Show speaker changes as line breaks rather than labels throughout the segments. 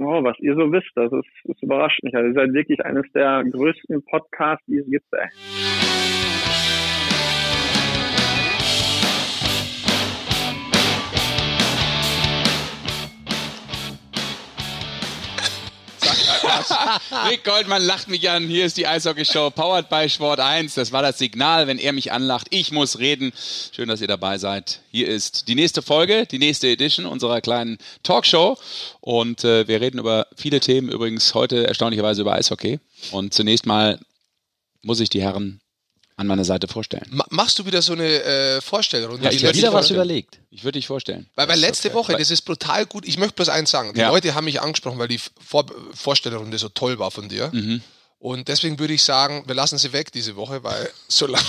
Oh, was ihr so wisst, das ist, das überrascht mich. Also ihr seid wirklich eines der größten Podcasts, die es gibt. Ey.
Rick Goldmann lacht mich an. Hier ist die Eishockey-Show powered by Sport 1. Das war das Signal, wenn er mich anlacht. Ich muss reden. Schön, dass ihr dabei seid. Hier ist die nächste Folge, die nächste Edition unserer kleinen Talkshow. Und äh, wir reden über viele Themen. Übrigens heute erstaunlicherweise über Eishockey. Und zunächst mal muss ich die Herren an meiner Seite vorstellen.
Ma machst du wieder so eine äh, Vorstellrunde?
Ja, ich
letzte
wieder was überlegt. Ich würde dich vorstellen.
Weil, weil letzte Woche, das ist brutal gut. Ich möchte bloß eins sagen. Die
Ja.
Leute haben mich angesprochen, weil die Vor Vorstellrunde so toll war von dir.
Mhm.
Und deswegen würde ich sagen, wir lassen sie weg diese Woche, weil solange,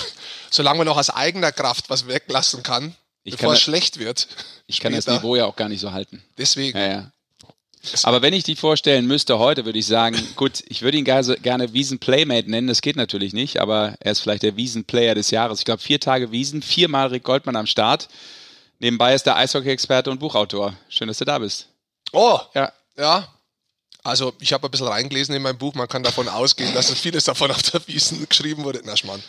solange man noch aus eigener Kraft was weglassen kann,
Ich
bevor
kann-
es schlecht wird.
Ich kann das
später.
Niveau ja auch gar nicht so halten.
Deswegen.
Ja, ja. Aber wenn ich die vorstellen müsste heute, würde ich sagen, gut, ich würde ihn gerne, gerne Wiesen-Playmate nennen, das geht natürlich nicht, aber er ist vielleicht der Wiesen-Player des Jahres. Ich glaube, vier Tage Wiesen, viermal Rick Goldmann am Start. Nebenbei ist der Eishockey-Experte und Buchautor. Schön, dass du da bist.
Oh,
Ja.
ja. Also ich habe ein bisschen reingelesen in mein Buch. Man kann davon ausgehen, dass es vieles davon auf der Wiesen geschrieben wurde. Na, Schmarrn.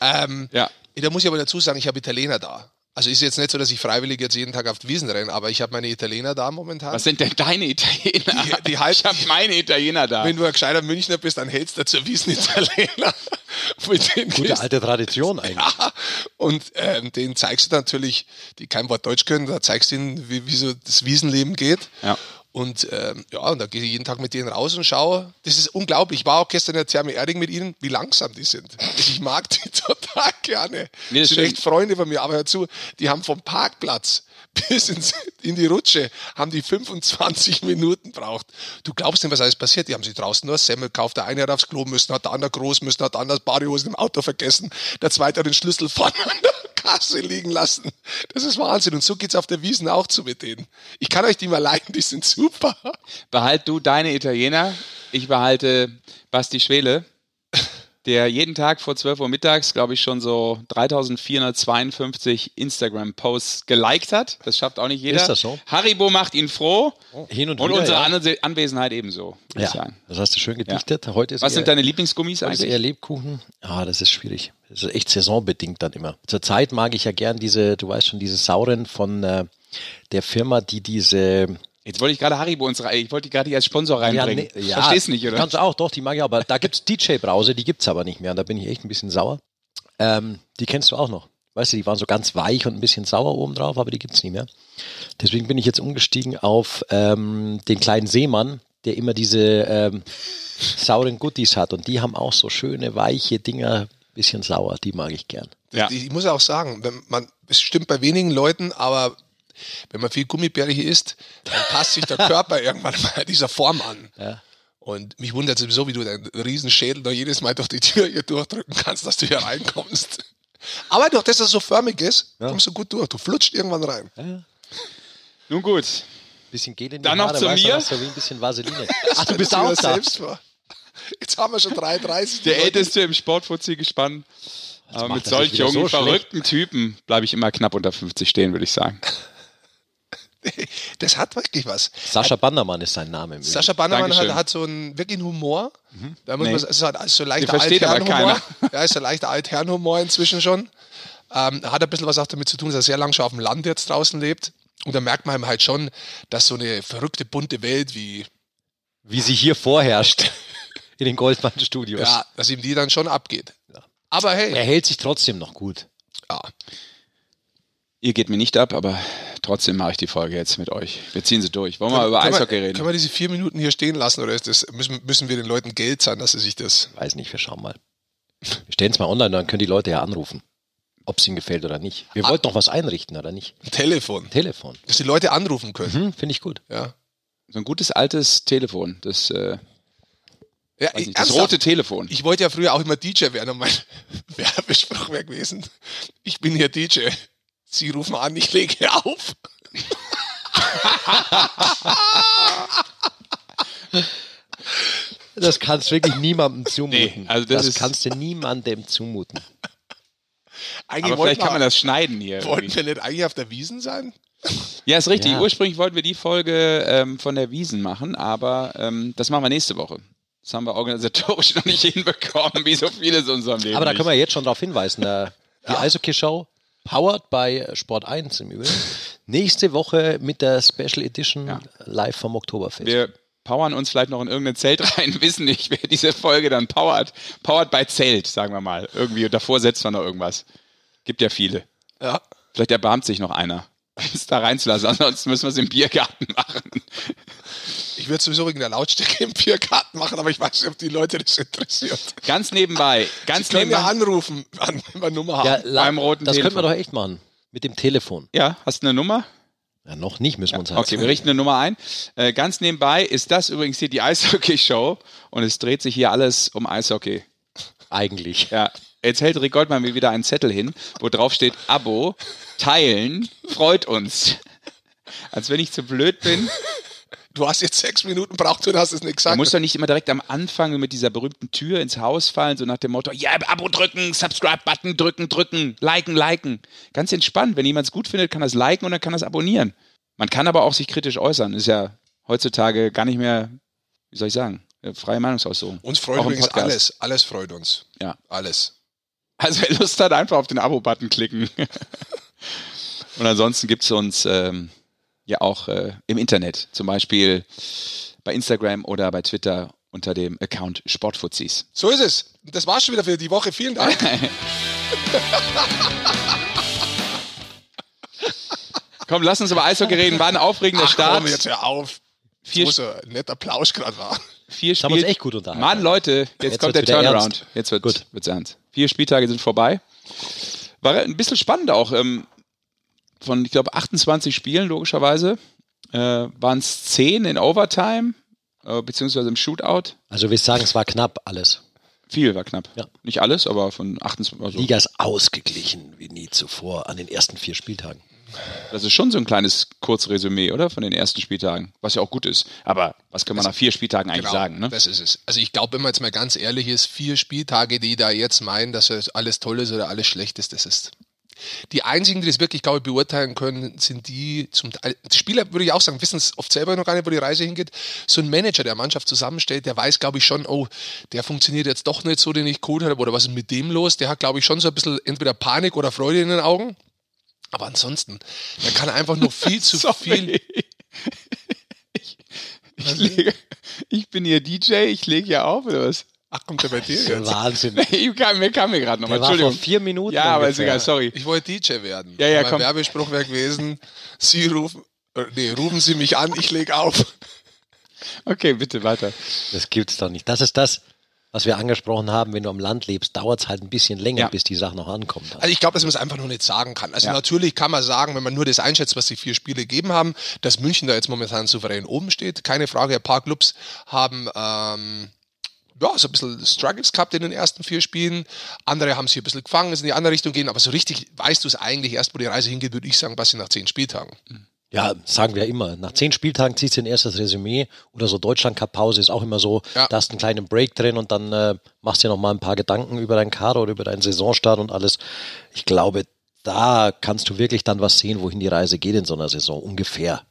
Ähm,
Ja.
Da muss ich aber dazu sagen, ich habe Italiener da. Also ist jetzt nicht so, dass ich freiwillig jetzt jeden Tag auf die Wiesen renne, aber ich habe meine Italiener da momentan.
Was sind denn deine Italiener?
Die- die halt-
ich habe meine Italiener da.
Wenn du ein gescheiter Münchner bist, dann hältst du zur Wiesen Italiener. Mit denen
Gute alte Tradition eigentlich.
Und ähm, denen zeigst du natürlich, die kein Wort Deutsch können, da zeigst du ihnen, wie, wie so das Wiesenleben geht.
Ja.
Und ähm, ja, und da gehe ich jeden Tag mit denen raus und schaue. Das ist unglaublich. Ich war auch gestern in der Therme Erding mit ihnen, wie langsam die sind. Ich mag die total gerne.
Nee, das
sind echt Freunde von mir. Aber hör zu, die haben vom Parkplatz bis ins, in die Rutsche haben die 25 Minuten braucht. Du glaubst nicht, was alles passiert. Die haben sich draußen nur Semmel gekauft. Der eine hat aufs Klo müssen, hat der andere groß müssen, hat der andere das Badehosen im Auto vergessen. Der zweite hat den Schlüssel vorne an der Kasse liegen lassen. Das ist Wahnsinn. Und so geht's auf der Wiesen auch zu mit denen. Ich kann euch die mal leiten, die sind super.
Behalt du deine Italiener. Ich behalte Basti Schwele, der jeden Tag vor 12 Uhr mittags, glaube ich, schon so 3452 Instagram-Posts geliked hat. Das schafft auch nicht jeder.
Ist das so?
Haribo macht ihn froh.
Hin und
Und
wieder,
unsere
ja.
Anwe- Anwesenheit ebenso,
Ja,
sagen.
das hast du schön gedichtet. Heute ist
Was
eher,
sind deine Lieblingsgummis
heute ist eher
eigentlich?
Lebkuchen. Ah, das ist schwierig. Das ist echt saisonbedingt dann immer. Zurzeit mag ich ja gern diese, du weißt schon, diese sauren von äh, der Firma, die diese
Jetzt wollte ich gerade Haribo uns rein, ich wollte die gerade als Sponsor reinbringen.
nee, ja,
Verstehst nicht, oder?
Kannst du auch, doch, die mag ich auch. Aber da gibt's DJ-Brause, die gibt's aber nicht mehr. Und da bin ich echt ein bisschen sauer. Ähm, die kennst du auch noch. Weißt du, die waren so ganz weich und ein bisschen sauer oben drauf, aber die gibt's nicht mehr. Deswegen bin ich jetzt umgestiegen auf ähm, den kleinen Seemann, der immer diese ähm, sauren Goodies hat. Und die haben auch so schöne, weiche Dinger, bisschen sauer. Die mag ich gern.
Ja.
Ich muss auch sagen, wenn man, es stimmt bei wenigen Leuten, aber wenn man viel Gummibärchen isst, dann passt sich der Körper irgendwann mal dieser Form an.
Ja.
Und mich wundert sowieso, wie du deinen Riesenschädel da jedes Mal durch die Tür hier durchdrücken kannst, dass du hier reinkommst. Aber durch das, dass es so förmig ist, kommst du gut durch. Du flutscht irgendwann rein.
Nun gut.
Bisschen Gel in die
Dann noch zu mir.
wie ein bisschen Vaseline. Ach, du bist auch da.
selbst vor. Jetzt haben wir schon 33.
Der. Älteste im Sportfuzzi gespannt. Aber mit solch
sich wieder
jungen,
so schlecht.
verrückten Typen bleibe ich immer knapp unter 50 stehen, würde ich sagen.
Das hat wirklich was.
Sascha Bandermann ist sein Name.
Sascha Bannermann hat, hat so einen wirklichen Humor. Da muss
Nee.
man, also so leichter
Den versteht aber
Altherrenhumor. Ja, ist ein leichter Altherrenhumor inzwischen schon. Ähm, hat ein bisschen was auch damit zu tun, dass er sehr lange schon auf dem Land jetzt draußen lebt. Und da merkt man ihm halt schon, dass so eine verrückte, bunte Welt wie,
Wie sie hier vorherrscht. In den Goldmann-Studios.
ja, dass ihm die dann schon abgeht. Aber hey,
Er hält sich trotzdem noch gut.
ja.
Ihr geht mir nicht ab, aber trotzdem mache ich die Folge jetzt mit euch. Wir ziehen sie durch. Wollen wir mal über
können
Eishockey
wir,
reden?
Können wir diese vier Minuten hier stehen lassen oder ist das, müssen, müssen wir den Leuten Geld zahlen, dass sie sich das.
Weiß nicht, wir schauen mal. Wir stellen es mal online, dann können die Leute ja anrufen. Ob es ihnen gefällt oder nicht. Wir wollten noch was einrichten, oder nicht?
Telefon.
Telefon.
Dass die Leute anrufen können.
Hm, Finde ich gut.
Ja.
So ein gutes altes Telefon. Das, äh,
Ja,
weiß nicht, das rote Telefon.
Ich wollte ja früher auch immer DJ werden und mein Werbespruch wäre gewesen. Ich bin hier DJ. Sie rufen an, ich lege auf.
Das kannst du wirklich niemandem zumuten.
Nee, also das
das kannst du niemandem zumuten.
Eigentlich
aber vielleicht kann man das schneiden hier.
Wollten
irgendwie.
wir nicht eigentlich auf der Wiesen sein?
Ja, ist richtig.
Ja.
Ursprünglich wollten wir die Folge ähm, von der Wiesen machen, aber ähm, das machen wir nächste Woche. Das haben wir organisatorisch noch nicht hinbekommen, wie so vieles in unserem Leben.
Aber da können wir jetzt schon darauf hinweisen. äh, Die Eishockey-Show, powered by Sport 1 im Übrigen. Nächste Woche mit der Special Edition
Ja.
live vom Oktoberfest.
Wir powern uns vielleicht noch in irgendein Zelt rein, wissen nicht, wer diese Folge dann powert. Powered by Zelt, sagen wir mal. Irgendwie, und davor setzt man noch irgendwas. Gibt ja viele.
Ja.
Vielleicht erbarmt sich noch einer, es da reinzulassen. Ansonsten müssen wir es im Biergarten machen.
Ich würde sowieso wegen der Lautstärke im Biergarten machen, aber ich weiß nicht, ob die Leute das interessiert.
Ganz nebenbei, ganz
Sie können ja
nebenbei.
anrufen, wenn wir Nummer haben.
ja,
beim roten
das könnten wir
Telefon.
doch echt machen. Mit dem Telefon.
Ja, hast du eine Nummer?
Ja, noch nicht, müssen wir uns halt
Okay, wir richten eine Nummer ein. Äh, ganz nebenbei ist das übrigens hier die Eishockey-Show und es dreht sich hier alles um Eishockey.
Eigentlich.
Ja, jetzt hält Rick Goldmann mir wieder einen Zettel hin, wo drauf steht Abo, teilen, freut uns. Als wenn ich zu blöd bin.
Du hast jetzt sechs Minuten braucht und hast es nicht gesagt.
muss doch nicht immer direkt am Anfang mit dieser berühmten Tür ins Haus fallen, so nach dem Motto, ja, Abo drücken, Subscribe-Button drücken, drücken, liken, liken. Ganz entspannt. Wenn jemand es gut findet, kann das liken und dann kann das abonnieren. Man kann aber auch sich kritisch äußern. Ist ja heutzutage gar nicht mehr, wie soll ich sagen, freie Meinungsausdruck.
uns freut übrigens alles. Alles freut uns.
Ja.
Alles.
Also wer Lust hat, einfach auf den Abo-Button klicken. Und ansonsten gibt es uns ähm, ja auch äh, im Internet, zum Beispiel bei Instagram oder bei Twitter unter dem Account Sportfuzis.
So ist es. Das war's schon wieder für die Woche. Vielen Dank.
Komm, lass uns über Eishockey reden. War ein aufregender
Ach
Start.
komm, jetzt hör auf.
Vier,
Muss ein netter Applaus gerade war.
vier
haben uns
Spiel-
echt gut unterhalten.
Mann, Leute, jetzt,
Jetzt
kommt der Turnaround.
ernst.
Jetzt wird
Gut.
wird's ernst. Vier Spieltage sind vorbei. War ein bisschen spannend auch. Ähm, von, ich glaube, 28 Spielen, logischerweise, äh, waren es 10 in Overtime, äh, beziehungsweise im Shootout.
Also wir sagen, es war knapp alles.
Viel war knapp.
Ja.
Nicht alles, aber von 28. Also,
Liga ist ausgeglichen wie nie zuvor an den ersten vier Spieltagen.
Das ist schon so ein kleines Kurzresümee, oder? Von den ersten Spieltagen. Was ja auch gut ist. Aber was kann man nach vier Spieltagen eigentlich sagen, ne?
Genau, Das ist es. Also ich glaube, wenn man jetzt mal ganz ehrlich ist, vier Spieltage, die da jetzt meinen, dass es alles toll ist oder alles schlecht ist, das ist. Die einzigen, die das wirklich, glaube ich, beurteilen können, sind die zum Teil. Die Spieler, würde ich auch sagen, wissen es oft selber noch gar nicht, wo die Reise hingeht. So ein Manager, der Mannschaft zusammenstellt, der weiß, glaube ich, schon, oh, der funktioniert jetzt doch nicht so, den ich cool habe, oder was ist mit dem los? Der hat, glaube ich, schon so ein bisschen entweder Panik oder Freude in den Augen. Aber ansonsten, der kann einfach nur viel zu viel.
ich, ich, lege, ich bin hier DJ, ich lege hier auf, oder was?
Ach, kommt der bei dir jetzt?
Wahnsinn.
Ich kam, mir kam mir gerade nochmal,
war vor
Entschuldigung.
vier Minuten
Ja, aber ist egal, sorry.
Ich wollte DJ werden.
Ja, ja,
mein
komm.
Werbespruch wäre gewesen, Sie rufen, äh, nee, rufen Sie mich an, ich leg auf.
Okay, bitte weiter.
Das gibt's doch nicht. Das ist das, was wir angesprochen haben. Wenn du am Land lebst, dauert es halt ein bisschen länger,
Ja.
bis die Sache noch ankommt.
Also ich glaube, dass man es einfach noch nicht sagen kann. Also
Ja.
natürlich kann man sagen, wenn man nur das einschätzt, was die vier Spiele gegeben haben, dass München da jetzt momentan souverän oben steht. Keine Frage, ein paar Clubs haben ähm, ja, so ein bisschen Struggles gehabt in den ersten vier Spielen. Andere haben sich ein bisschen gefangen, ist in die andere Richtung gehen, aber so richtig weißt du es eigentlich erst, wo die Reise hingeht, würde ich sagen, passiert nach zehn Spieltagen.
Ja, sagen wir immer. Nach zehn Spieltagen ziehst du ein erstes Resümee oder so Deutschland-Cup-Pause ist auch immer so,
Ja.
da hast du einen kleinen Break drin und dann äh, machst du dir noch mal ein paar Gedanken über deinen Kader oder über deinen Saisonstart und alles. Ich glaube, da kannst du wirklich dann was sehen, wohin die Reise geht in so einer Saison, ungefähr.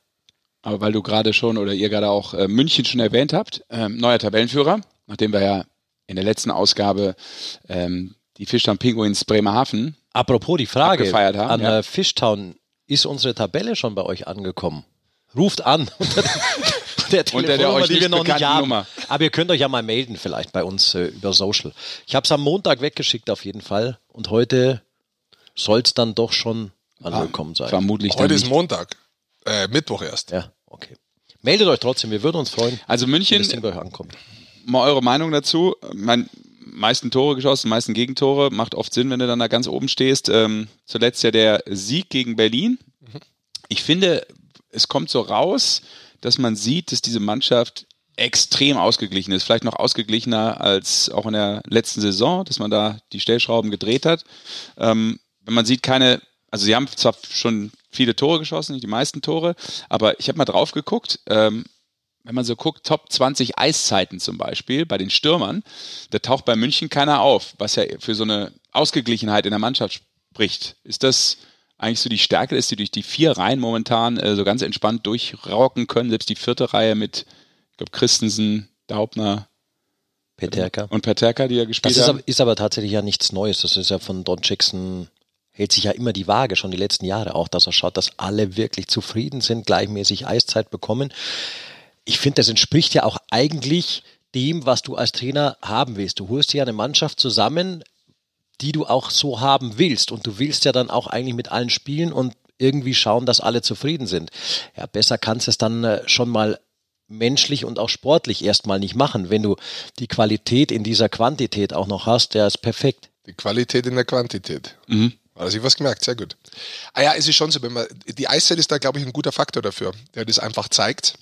Aber weil du gerade schon oder ihr gerade auch äh, München schon erwähnt habt, ähm, neuer Tabellenführer, nachdem wir ja in der letzten Ausgabe ähm, die Fischtown Penguins Bremerhaven
Apropos die Frage
haben,
an
ja.
äh, Fishtown, ist unsere Tabelle schon bei euch angekommen? Ruft an unter der, der
Unter der
Telefonnummer,
euch
die wir
nicht
noch nicht haben.
Nummer.
Aber ihr könnt euch ja mal melden vielleicht bei uns äh, über Social. Ich habe es am Montag weggeschickt auf jeden Fall und heute soll es dann doch schon angekommen sein.
vermutlich dann
Heute ist
nicht.
Montag, äh, Mittwoch erst.
Ja, okay. Meldet euch trotzdem, wir würden uns freuen,
Also
wenn
München,
das Ding bei euch ankommt.
mal eure Meinung dazu. Mein, meisten Tore geschossen, meisten Gegentore. Macht oft Sinn, wenn du dann da ganz oben stehst. Ähm, zuletzt ja der Sieg gegen Berlin. Ich finde, es kommt so raus, dass man sieht, dass diese Mannschaft extrem ausgeglichen ist. Vielleicht noch ausgeglichener als auch in der letzten Saison, dass man da die Stellschrauben gedreht hat. Ähm, wenn man sieht, keine, also sie haben zwar schon viele Tore geschossen, nicht die meisten Tore, aber ich habe mal drauf geguckt, ähm, wenn man so guckt, Top 20 Eiszeiten zum Beispiel bei den Stürmern, da taucht bei München keiner auf, was ja für so eine Ausgeglichenheit in der Mannschaft spricht. Ist das eigentlich so die Stärke ist, die durch die vier Reihen momentan äh, so ganz entspannt durchrocken können. Selbst die vierte Reihe mit, ich glaube, Christensen, Daubner
Peterka.
und Peterka, die ja gespielt
Das ist
haben.
aber, ist aber tatsächlich ja nichts Neues. Das ist ja von Don Jackson, hält sich ja immer die Waage, schon die letzten Jahre auch, dass er schaut, dass alle wirklich zufrieden sind, gleichmäßig Eiszeit bekommen. Ich finde, das entspricht ja auch eigentlich dem, was du als Trainer haben willst. Du holst dir ja eine Mannschaft zusammen, die du auch so haben willst. Und du willst ja dann auch eigentlich mit allen spielen und irgendwie schauen, dass alle zufrieden sind. Ja, besser kannst du es dann äh, schon mal menschlich und auch sportlich erstmal nicht machen. Wenn du die Qualität in dieser Quantität auch noch hast, der ist perfekt.
Die Qualität in der Quantität.
Mhm.
Hat er sich was gemerkt, sehr gut. Ah ja, es ist schon so, wenn man, die Eiszeit ist da, glaube ich, ein guter Faktor dafür, der das einfach zeigt,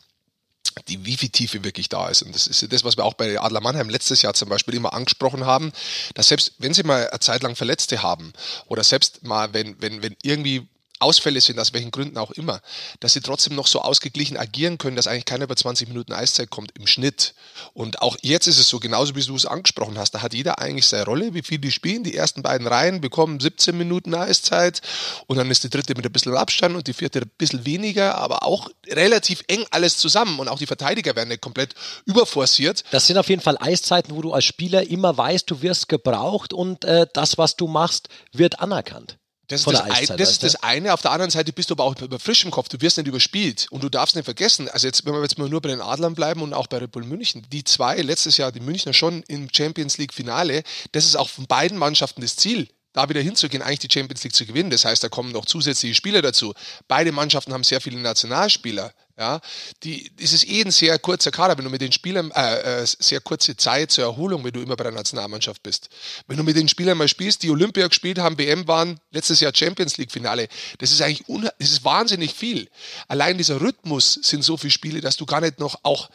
die, wie viel Tiefe wirklich da ist. Und das ist das, was wir auch bei Adler Mannheim letztes Jahr zum Beispiel immer angesprochen haben, dass selbst wenn sie mal eine Zeit lang Verletzte haben oder selbst mal, wenn, wenn, wenn irgendwie Ausfälle sind, aus welchen Gründen auch immer, dass sie trotzdem noch so ausgeglichen agieren können, dass eigentlich keiner über 20 Minuten Eiszeit kommt im Schnitt. Und auch jetzt ist es so, genauso wie du es angesprochen hast, da hat jeder eigentlich seine Rolle, wie viel die spielen. Die ersten beiden Reihen bekommen 17 Minuten Eiszeit und dann ist die dritte mit ein bisschen Abstand und die vierte ein bisschen weniger, aber auch relativ eng alles zusammen und auch die Verteidiger werden nicht komplett überforciert.
Das sind auf jeden Fall Eiszeiten, wo du als Spieler immer weißt, du wirst gebraucht und äh, das, was du machst, wird anerkannt.
Das ist, das,
Eiszeit,
das, ist das eine. Auf der anderen Seite bist du aber auch über frischem Kopf. Du wirst nicht überspielt. Und du darfst nicht vergessen, also jetzt, wenn wir jetzt mal nur bei den Adlern bleiben und auch bei Red Bull München, die zwei, letztes Jahr die Münchner schon im Champions League Finale, das ist auch von beiden Mannschaften das Ziel. Da wieder hinzugehen, eigentlich die Champions League zu gewinnen. Das heißt, da kommen noch zusätzliche Spieler dazu. Beide Mannschaften haben sehr viele Nationalspieler. Ja, die, es ist eh ein sehr kurzer Kader, wenn du mit den Spielern, äh, äh, sehr kurze Zeit zur Erholung, wenn du immer bei der Nationalmannschaft bist. Wenn du mit den Spielern mal spielst, die Olympia gespielt haben, WM waren, letztes Jahr Champions League Finale, das ist eigentlich, un, das ist wahnsinnig viel. Allein dieser Rhythmus sind so viele Spiele, dass du gar nicht noch auch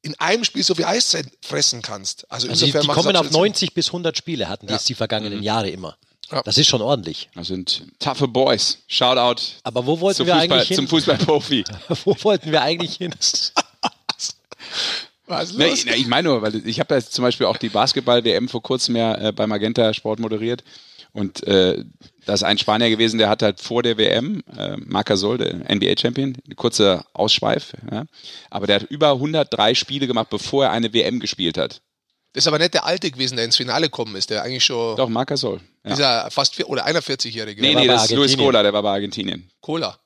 in einem Spiel so viel Eiszeit fressen kannst. Also,
Also die, die
es
kommen auf
absolut Sinn.
90 bis 100 Spiele, hatten die
Ja.
jetzt die vergangenen Jahre immer.
Ja.
Das ist schon ordentlich.
Das sind toughe Boys. Shoutout
Aber wo wollten
zum,
wir
Fußball,
eigentlich hin?
zum Fußballprofi.
wo wollten wir eigentlich hin?
Was los?
nee, ich meine nur, weil ich habe ja jetzt zum Beispiel auch die Basketball-WM vor kurzem ja äh, bei Magenta Sport moderiert. Und äh, da ist ein Spanier gewesen, der hat halt vor der WM, äh, Marc Gasol, der NBA-Champion, eine kurze Ausschweif, ja, aber der hat über 103 Spiele gemacht, bevor er eine WM gespielt hat.
Das ist aber nicht der Alte gewesen, der ins Finale gekommen ist, der eigentlich schon
Doch, Marc Gasol. Ja.
dieser fast vier, oder 41-Jährige.
Nee, nee, das ist Luis. Cola, der war bei Argentinien.
Cola.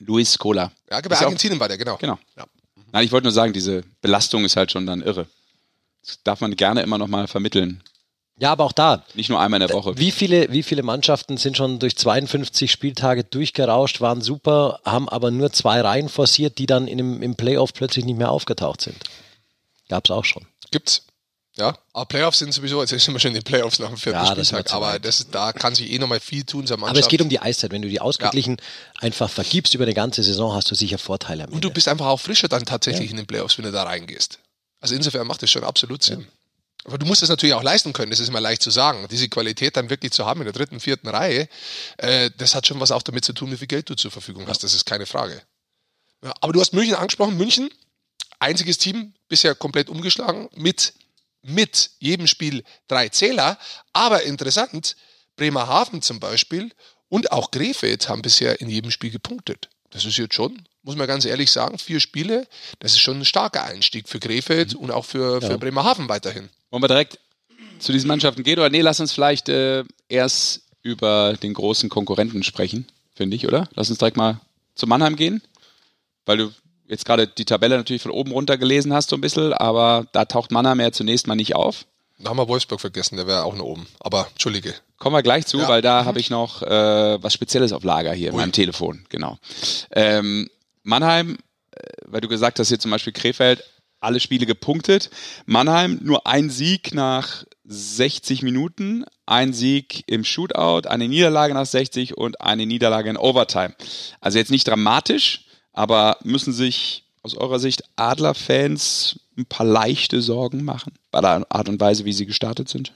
Luis Cola.
Ja, bei
Ist auch-
Argentinien war der, genau.
Genau.
Ja.
Nein, ich wollte nur sagen, diese Belastung ist halt schon dann irre. Das darf man gerne immer noch mal vermitteln.
Ja, aber auch da.
Nicht nur einmal in der Woche.
Wie viele, wie viele Mannschaften sind schon durch 52 Spieltage durchgerauscht, waren super, haben aber nur zwei Reihen forciert, die dann in dem, im Playoff plötzlich nicht mehr aufgetaucht sind? Gab es auch schon.
Gibt's. Ja, aber Playoffs sind sowieso, jetzt sind wir schon in den Playoffs nach dem vierten
Ja, das
Spieltag,
zu
aber das, da kann sich eh nochmal viel tun, so
Aber es geht um die Eiszeit. Wenn du die ausgeglichen einfach vergibst über eine ganze Saison, hast du sicher Vorteile. Am
Und du bist einfach auch frischer dann tatsächlich in den Playoffs, wenn du da reingehst. Also insofern macht das schon absolut Sinn. Aber du musst es natürlich auch leisten können, das ist immer leicht zu sagen. Diese Qualität dann wirklich zu haben in der dritten, vierten Reihe, äh, das hat schon was auch damit zu tun, wie viel Geld du zur Verfügung hast, das ist keine Frage. Ja, aber du hast München angesprochen, München, einziges Team, bisher komplett umgeschlagen, mit, mit jedem Spiel drei Zähler. Aber interessant, Bremerhaven zum Beispiel und auch Krefeld haben bisher in jedem Spiel gepunktet. Das ist jetzt schon, muss man ganz ehrlich sagen, vier Spiele, das ist schon ein starker Einstieg für Krefeld und auch für, für Bremerhaven weiterhin.
Wollen wir direkt zu diesen Mannschaften gehen oder nee, lass uns vielleicht äh, erst über den großen Konkurrenten sprechen, finde ich, oder? Lass uns direkt mal zu Mannheim gehen, weil du jetzt gerade die Tabelle natürlich von oben runter gelesen hast so ein bisschen, aber da taucht Mannheim ja zunächst mal nicht auf.
Da haben wir Wolfsburg vergessen, der wäre auch noch oben. Aber Entschuldige.
Kommen wir gleich zu,
Ja.
weil da habe ich noch äh, was Spezielles auf Lager hier in meinem Telefon. Genau. Ähm, Mannheim, äh, weil du gesagt hast, hier zum Beispiel Krefeld, alle Spiele gepunktet. Mannheim nur ein Sieg nach 60 Minuten, ein Sieg im Shootout, eine Niederlage nach 60 und eine Niederlage in Overtime. Also jetzt nicht dramatisch, aber müssen sich aus eurer Sicht Adler-Fans ein paar leichte Sorgen machen bei der Art und Weise, wie sie gestartet sind?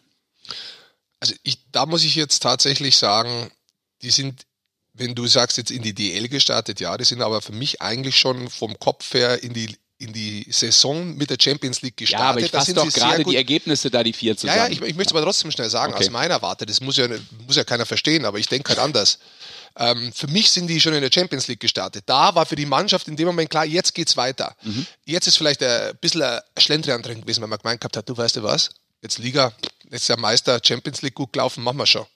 Also ich, da muss ich jetzt tatsächlich sagen, die sind, wenn du sagst jetzt in die DL gestartet, ja, die sind aber für mich eigentlich schon vom Kopf her in die in die Saison mit der Champions League gestartet.
Ja, aber ich fasse
sind
doch gerade die Ergebnisse da, die vier
Ja,
zusammen.
ja, ich, ich möchte es aber trotzdem schnell sagen,
Okay.
aus meiner Warte, das muss ja, muss ja keiner verstehen, aber ich denke halt anders. Ähm, für mich sind die schon in der Champions League gestartet. Da war für die Mannschaft in dem Moment klar, jetzt geht's weiter.
Mhm.
Jetzt ist vielleicht ein bisschen ein Schlendrian drin gewesen, wenn man gemeint gehabt hat, du weißt du was, jetzt Liga, jetzt ist der Meister, Champions League gut gelaufen, machen wir schon.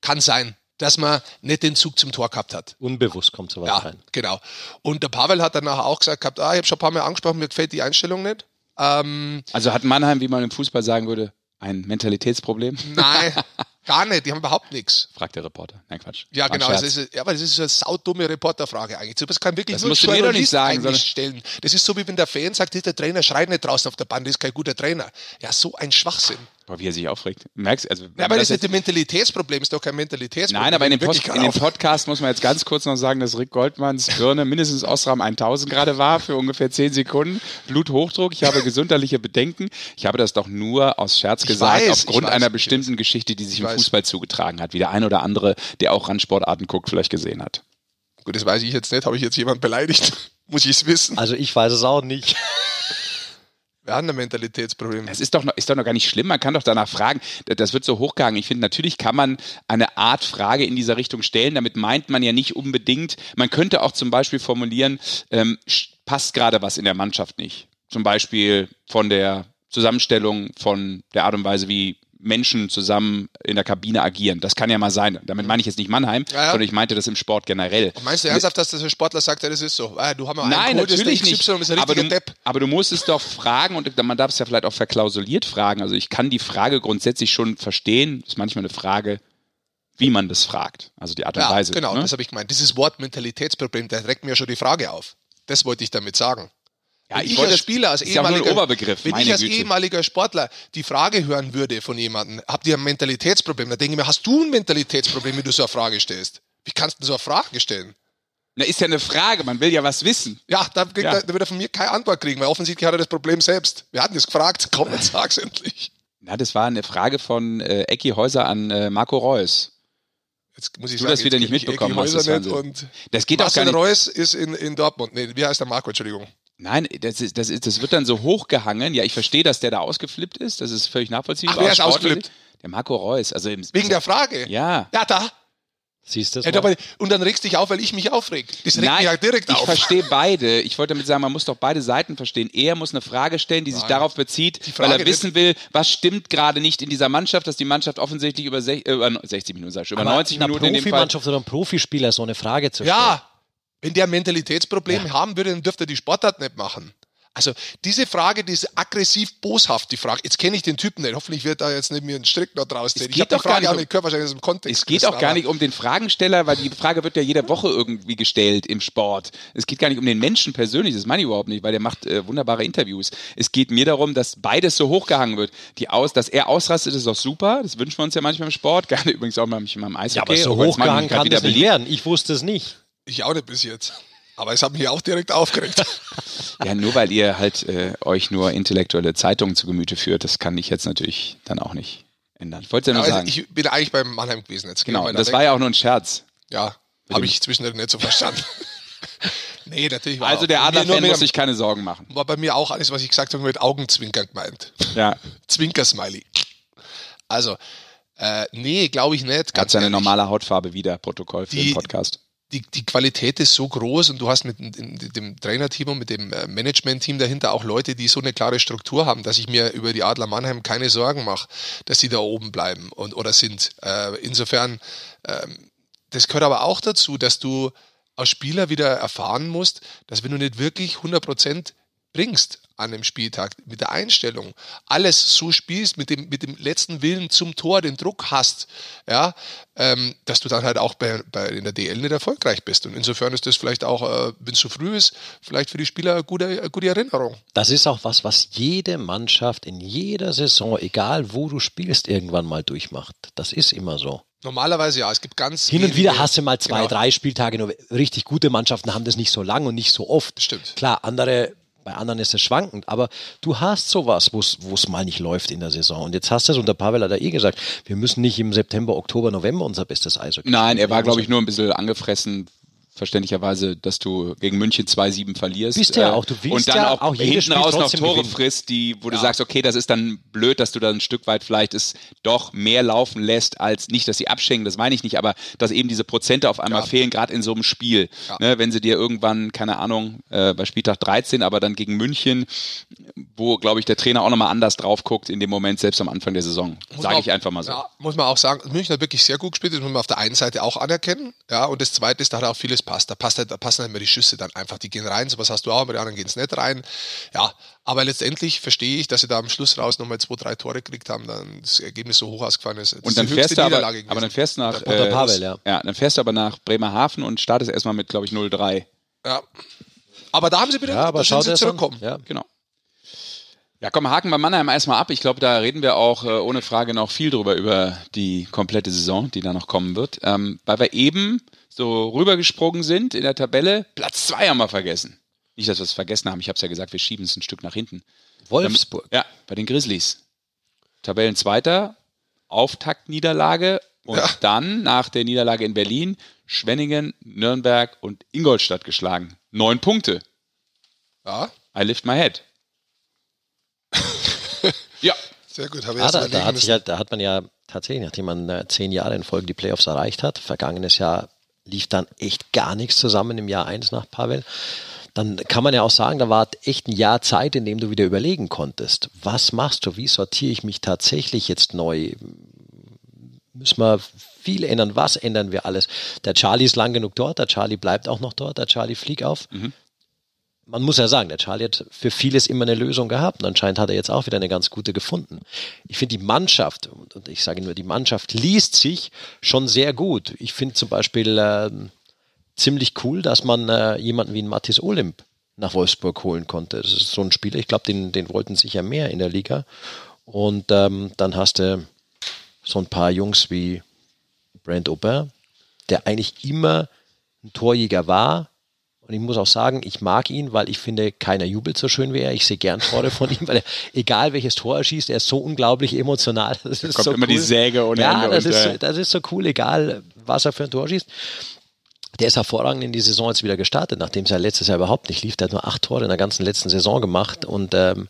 Kann sein, dass man nicht den Zug zum Tor gehabt hat.
Unbewusst kommt sowas
Ja,
rein.
genau. Und der Pavel hat dann nachher auch gesagt gehabt, ah, ich habe schon ein paar Mal angesprochen, mir gefällt die Einstellung nicht. Ähm,
Also hat Mannheim, wie man im Fußball sagen würde, ein Mentalitätsproblem?
nein, gar nicht, die haben überhaupt nichts.
fragt der Reporter. Nein, Quatsch.
Ja,
War ein
genau. Ist, ja, aber das ist eine saudumme Reporterfrage eigentlich. Das kann wirklich
Das
nur
musst du mir doch nicht
Journalist
sagen,
eigentlich stellen. Das ist so, wie wenn der Fan sagt, der Trainer schreit nicht draußen auf der Band, das ist kein guter Trainer. Ja, so ein Schwachsinn.
Boah, wie er sich aufregt. Merkst also,
Ja, aber das ist
jetzt-
nicht ein Mentalitätsproblem, ist doch kein Mentalitätsproblem.
Nein, aber in dem, Pod,
Wirklich
in dem. Podcast muss man jetzt ganz kurz noch sagen, dass Rick Goldmanns Birne mindestens Osram 1000 gerade war für ungefähr 10 Sekunden. Bluthochdruck, ich habe gesundheitliche Bedenken. Ich habe das doch nur aus Scherz
Ich
gesagt,
weiß,
aufgrund
weiß,
einer bestimmten Geschichte, die sich
Ich
im
weiß.
Fußball zugetragen hat, wie der ein oder andere, der auch Randsportarten guckt, vielleicht gesehen hat.
Gut, das weiß ich jetzt nicht. Habe ich jetzt jemand beleidigt? Muss ich es wissen?
Also ich weiß es auch nicht.
Wir haben ein Mentalitätsproblem.
Es ist doch, noch, ist doch noch gar nicht schlimm, man kann doch danach fragen. Das- Das wird so hochgehangen. Ich finde, natürlich kann man eine Art Frage in dieser Richtung stellen. Damit meint man ja nicht unbedingt, man könnte auch zum Beispiel formulieren, ähm, passt gerade was in der Mannschaft nicht. Zum Beispiel von der Zusammenstellung, von der Art und Weise, wie Menschen zusammen in der Kabine agieren. Das kann ja mal sein. Damit meine ich jetzt nicht Mannheim,
Ja, ja.
sondern ich meinte das im Sport generell.
Meinst du ernsthaft, dass der Sportler sagt, ja, das ist so? Ah, du einen
Nein,
der
natürlich nicht.
XY, ist ein
Aber du,
Depp.
aber du musst es doch fragen und man darf es ja vielleicht auch verklausuliert fragen. Also ich kann die Frage grundsätzlich schon verstehen. Das ist manchmal eine Frage, wie man das fragt. Also die Art und
Ja,
Weise.
genau,
ne?
das habe ich gemeint. Dieses Wort Mentalitätsproblem, da regt mir ja schon die Frage auf. Das wollte ich damit sagen.
Ja,
Wenn ich, als Spieler, als
auch
ehemaliger,
Oberbegriff.
wenn ich als
Güte.
ehemaliger Sportler die Frage hören würde von jemandem, habt ihr ein Mentalitätsproblem? Da denke ich mir, hast du ein Mentalitätsproblem, wenn du so eine Frage stellst? Wie kannst du so eine Frage stellen?
Na, ist ja eine Frage. Man will ja was wissen.
Ja, da,
Ja.
Er, da wird er von mir keine Antwort kriegen, weil offensichtlich hat er das Problem selbst. Wir hatten das gefragt, komm, jetzt sag's endlich.
Na, das war eine Frage von äh, Ecki Häuser an äh, Marco Reus.
Jetzt muss ich
Du
sagen,
das wieder nicht mitbekommen
Ecki
hast, das
Häuser nicht und
Das geht auch
Marcel
gar nicht.
Reus ist in, in Dortmund. Nee, wie heißt der Marco? Entschuldigung.
Nein, das, ist, das, ist, das wird dann so hochgehangen. Ja, ich verstehe, dass der da ausgeflippt ist. Das ist völlig nachvollziehbar.
Ach, wer ist ausgeflippt?
Der Marco Reus. Also im,
Wegen der Frage.
Ja.
Ja, da.
Siehst du das?
Ja, und dann regst dich auf, weil ich mich aufreg. Das regt mich ja direkt
ich
auf.
verstehe beide. Ich wollte damit sagen, man muss doch beide Seiten verstehen. Er muss eine Frage stellen, die sich
Nein.
darauf bezieht, weil er wissen will, was stimmt gerade nicht in dieser Mannschaft, dass die Mannschaft offensichtlich über, sech, äh, über 60 Minuten, sag ich, schon, über
Aber
90
einer
Minuten in dem Fall.
Profimannschaft oder einem Profispieler so eine Frage zu stellen.
Ja, wenn der ein Mentalitätsproblem haben würde, dann dürfte er die Sportart nicht machen. Also diese Frage, die ist aggressiv boshaft, die Frage. Jetzt kenne ich den Typen nicht. Hoffentlich wird da jetzt nicht mir ein Strick noch draus ziehen.
Es
Ich
geht
habe die
doch gar
Frage
nicht
auch
um-
nicht wahrscheinlich aus dem Kontext.
Es geht auch gar nicht um den Fragensteller, weil die Frage wird ja jede Woche irgendwie gestellt im Sport. Es geht gar nicht um den Menschen persönlich, das meine ich überhaupt nicht, weil der macht äh, wunderbare Interviews. Es geht mir darum, dass beides so hochgehangen wird. Die aus, dass er ausrastet, ist doch super. Das wünschen wir uns ja manchmal im Sport, gerne übrigens auch manchmal im Eishockey.
Ja, aber so hochgehangen kann
wieder
das nicht werden. Ich wusste es nicht.
Ich auch nicht bis jetzt. Aber es hat mich auch direkt aufgeregt.
Ja, nur weil ihr halt äh, euch nur intellektuelle Zeitungen zu Gemüte führt, das kann ich jetzt natürlich dann auch nicht ändern. Ich wollte es ja nur
also
sagen.
ich bin eigentlich beim Mannheim gewesen. Jetzt
genau, das
da
war
weg.
ja auch nur ein Scherz.
Ja, habe ich zwischendurch nicht so verstanden. nee, natürlich war
Also der Adler-Fan muss sich keine Sorgen machen.
war bei mir auch alles, was ich gesagt habe, mit Augenzwinkern gemeint.
Ja,
Zwinker-Smiley. Also, äh, nee, glaube ich nicht.
hat
Ganz
seine
ehrlich.
normale Hautfarbe wieder, Protokoll für
Die-
den Podcast.
Die, die Qualität ist so groß und du hast mit dem, dem Trainerteam und mit dem äh, Managementteam dahinter auch Leute, die so eine klare Struktur haben, dass ich mir über die Adler Mannheim keine Sorgen mache, dass sie da oben bleiben und, oder sind. Äh, insofern, ähm, das gehört aber auch dazu, dass du als Spieler wieder erfahren musst, dass wenn du nicht wirklich 100% bringst an dem Spieltag mit der Einstellung, alles so spielst, mit dem, mit dem letzten Willen zum Tor, den Druck hast, ja, ähm, dass du dann halt auch bei, bei, in der DL nicht erfolgreich bist. Und insofern ist das vielleicht auch, äh, wenn es zu früh ist, vielleicht für die Spieler eine gute, eine gute Erinnerung.
Das ist auch was, was jede Mannschaft in jeder Saison, egal wo du spielst, irgendwann mal durchmacht. Das ist immer so.
Normalerweise ja, es gibt ganz
Hin und wieder hast du mal zwei,
Genau.
drei Spieltage, nur richtig gute Mannschaften haben das nicht so lang und nicht so oft.
Stimmt.
Klar, andere, bei anderen ist es schwankend, aber du hast sowas, wo es mal nicht läuft in der Saison. Und jetzt hast du es, und der Pavel hat ja eh gesagt, wir müssen nicht im September, Oktober, November unser bestes Eishockey
Nein, er war, glaube ich, nur ein bisschen angefressen, verständlicherweise, dass du gegen München 2-7 verlierst.
Bist ja auch, du willst
Und dann
ja
auch,
auch
hinten raus noch Tore
gewinnen.
frisst, die, wo du
Ja.
sagst, okay, das ist dann blöd, dass du dann ein Stück weit vielleicht es doch mehr laufen lässt, als nicht, dass sie abschenken, das meine ich nicht, aber dass eben diese Prozente auf einmal
Ja.
fehlen, gerade in so einem Spiel. Ne, wenn sie dir irgendwann, keine Ahnung, äh, bei Spieltag 13, aber dann gegen München, wo, glaube ich, der Trainer auch nochmal anders drauf guckt in dem Moment, selbst am Anfang der Saison. Sage ich einfach mal so.
Ja, muss man auch sagen, München hat wirklich sehr gut gespielt, das muss man auf der einen Seite auch anerkennen. Ja, und das zweite ist, da hat auch vieles passt. Da, passt halt, da passen halt immer die Schüsse dann einfach, die gehen rein, sowas hast du auch, aber die anderen gehen es nicht rein. Ja, aber letztendlich verstehe ich, dass sie da am Schluss raus nochmal zwei, drei Tore gekriegt haben, dann das Ergebnis so hoch ausgefallen ist. Das
Und
ist
dann
die
fährst du aber, aber dann fährst du nach, äh,
Pavel, ja.
ja, dann fährst du aber nach Bremerhaven und startest erstmal mit, glaube ich, 0-3.
Ja. Aber da haben sie wieder,
Ja, aber
sind sie zurückkommen.
Ja.
Genau. Ja, komm, haken wir Mannheim erstmal ab. Ich glaube, da reden wir auch äh, ohne Frage noch viel drüber, über die komplette Saison, die da noch kommen wird. Ähm, weil wir eben so rübergesprungen sind in der Tabelle. Platz zwei haben wir vergessen. Nicht, dass wir es vergessen haben. Ich habe es ja gesagt, wir schieben es ein Stück nach hinten.
Wolfsburg.
Ja, bei den Grizzlies. Tabellenzweiter, Auftaktniederlage und
Ja.
dann nach der Niederlage in Berlin Schwenningen, Nürnberg und Ingolstadt geschlagen. Neun Punkte.
Ja,
I lift my head. ja,
sehr gut. Habe ich
Ah, da, da, hat ja, da hat man ja tatsächlich, nachdem man äh, zehn Jahre in Folge die Playoffs erreicht hat, vergangenes Jahr lief dann echt gar nichts zusammen im Jahr eins nach Pavel. Dann kann man ja auch sagen, da war echt ein Jahr Zeit, in dem du wieder überlegen konntest. Was machst du? Wie sortiere ich mich tatsächlich jetzt neu? Müssen wir viel ändern? Was ändern wir alles? Der Charlie ist lang genug dort, der Charlie bleibt auch noch dort, der Charlie fliegt auf man muss ja sagen, der Charlie hat für vieles immer eine Lösung gehabt und anscheinend hat er jetzt auch wieder eine ganz gute gefunden. Ich finde die Mannschaft, und ich sage nur, die Mannschaft liest sich schon sehr gut. Ich finde zum Beispiel ähm, ziemlich cool, dass man äh, jemanden wie Mathis Olymp nach Wolfsburg holen konnte. Das ist so ein Spieler, ich glaube, den, den wollten sicher mehr in der Liga. Und ähm, dann hast du so ein paar Jungs wie Brent Aubin, der eigentlich immer ein Torjäger war. Und ich muss auch sagen, ich mag ihn, weil ich finde, keiner jubelt so schön wie er. Ich sehe gern Tore von ihm, weil er, egal welches Tor er schießt, er ist so unglaublich emotional. Das ist
kommt
so
immer die Säge ohne
Ja,
Ende
das
und,
ist,
äh,
das ist so cool, egal was er für ein Tor schießt. Der ist hervorragend in die Saison jetzt wieder gestartet, nachdem es ja letztes Jahr überhaupt nicht lief. Der hat nur acht Tore in der ganzen letzten Saison gemacht und ähm,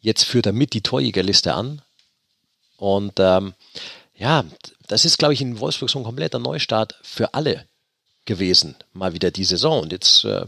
jetzt führt er mit die Torjägerliste an. Und ähm, ja, das ist, glaube ich, in Wolfsburg so ein kompletter Neustart für alle gewesen, mal wieder die Saison. Und jetzt äh,
Ja,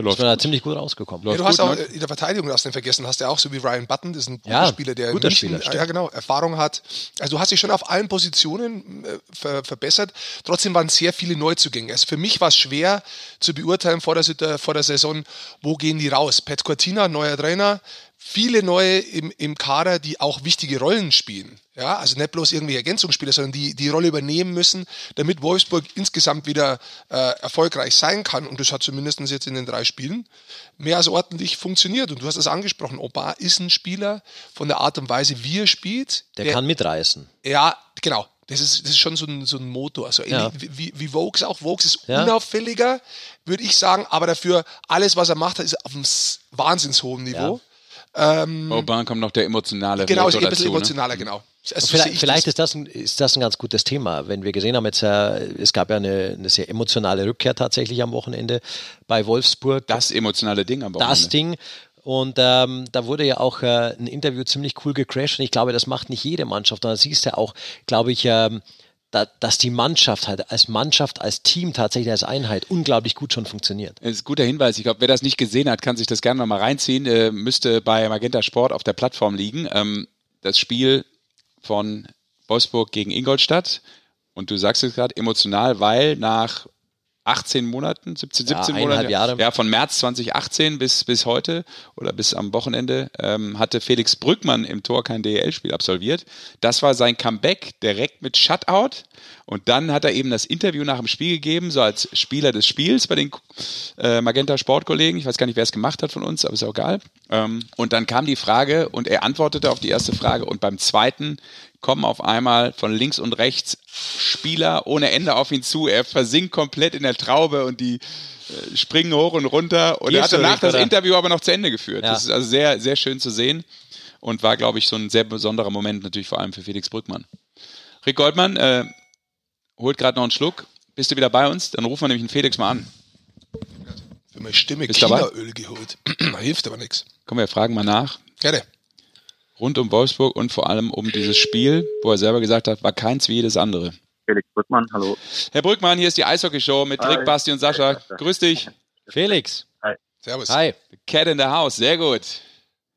ist
läuft
man da
gut.
ziemlich gut rausgekommen.
Ja, du hast
gut,
auch
ne?
äh, in der Verteidigung hast du den vergessen, hast du ja auch so wie Ryan Button, das ist ein guter
Ja,
Spieler, der
guter
München,
Spieler, stimmt.
ja genau, Erfahrung hat. Also du hast dich schon auf allen Positionen äh, ver verbessert. Trotzdem waren sehr viele Neuzugänge. Also für mich war es schwer zu beurteilen vor der, vor der Saison, wo gehen die raus. Pat Cortina, neuer Trainer, viele neue im, im Kader, die auch wichtige Rollen spielen. Ja, also nicht bloß irgendwie Ergänzungsspieler, sondern die die Rolle übernehmen müssen, damit Wolfsburg insgesamt wieder äh, erfolgreich sein kann. Und das hat zumindest jetzt in den drei Spielen mehr als ordentlich funktioniert. Und du hast es angesprochen, Oba ist ein Spieler von der Art und Weise, wie er spielt.
Der kann mitreißen.
Ja, genau. Das ist, das ist schon so ein, so ein Motor. Also
Ja.
ähnlich wie, wie Vokes auch. Vokes ist
Ja.
unauffälliger, würde ich sagen, aber dafür alles, was er macht, ist auf einem wahnsinns hohen Niveau.
Aubin kommt noch der emotionale
Genau, ist
Motor
eh ein bisschen
dazu, ne?
emotionaler, genau. Also
Vielleicht,
ich
vielleicht
das.
ist, das ein, ist das ein ganz gutes Thema. Wenn wir gesehen haben, jetzt, äh, es gab ja eine, eine sehr emotionale Rückkehr tatsächlich am Wochenende bei Wolfsburg.
Das emotionale Ding am Wochenende.
das Ding. Und ähm, da wurde ja auch äh, ein Interview ziemlich cool gecrashed. Und ich glaube, das macht nicht jede Mannschaft. Und da siehst du auch, glaube ich, ähm, da, dass die Mannschaft halt als Mannschaft, als Team tatsächlich als Einheit unglaublich gut schon funktioniert.
Das ist ein guter Hinweis. Ich glaube, wer das nicht gesehen hat, kann sich das gerne noch mal reinziehen. Äh, müsste bei Magenta Sport auf der Plattform liegen. Ähm, das Spiel von Wolfsburg gegen Ingolstadt. Und du sagst es gerade emotional, weil nach 18 Monaten, 17,
Ja,
17
eineinhalb
Monate,
Jahre.
ja, von März 2018 bis, bis heute oder bis am Wochenende ähm, hatte Felix Brückmann im Tor kein DEL-Spiel absolviert. Das war sein Comeback direkt mit Shutout. Und dann hat er eben das Interview nach dem Spiel gegeben, so als Spieler des Spiels bei den äh, Magenta Sportkollegen. Ich weiß gar nicht, wer es gemacht hat von uns, aber ist auch egal. Ähm, und dann kam die Frage und er antwortete auf die erste Frage. Und beim zweiten kommen auf einmal von links und rechts Spieler ohne Ende auf ihn zu. Er versinkt komplett in der Traube und die äh, springen hoch und runter. Und er hat danach das? Interview aber noch zu Ende geführt.
Ja.
Das ist also sehr, sehr schön zu sehen und war, glaube ich, so ein sehr besonderer Moment natürlich vor allem für Felix Brückmann. Rick Goldmann äh, holt gerade noch einen Schluck. bist du wieder bei uns? Dann rufen wir nämlich den Felix mal an.
Für meine Stimme? Chinaöl geholt. Hilft aber nichts.
Komm, wir fragen mal nach.
Gerne.
Rund um Wolfsburg und vor allem um dieses Spiel, wo er selber gesagt hat, war keins wie jedes andere.
Felix Brückmann, hallo.
Herr Brückmann, hier ist die Eishockey-Show mit Rick,
Hi.
Basti und Sascha. Grüß dich.
Felix.
Servus.
Hi.
Cat in the House, sehr gut.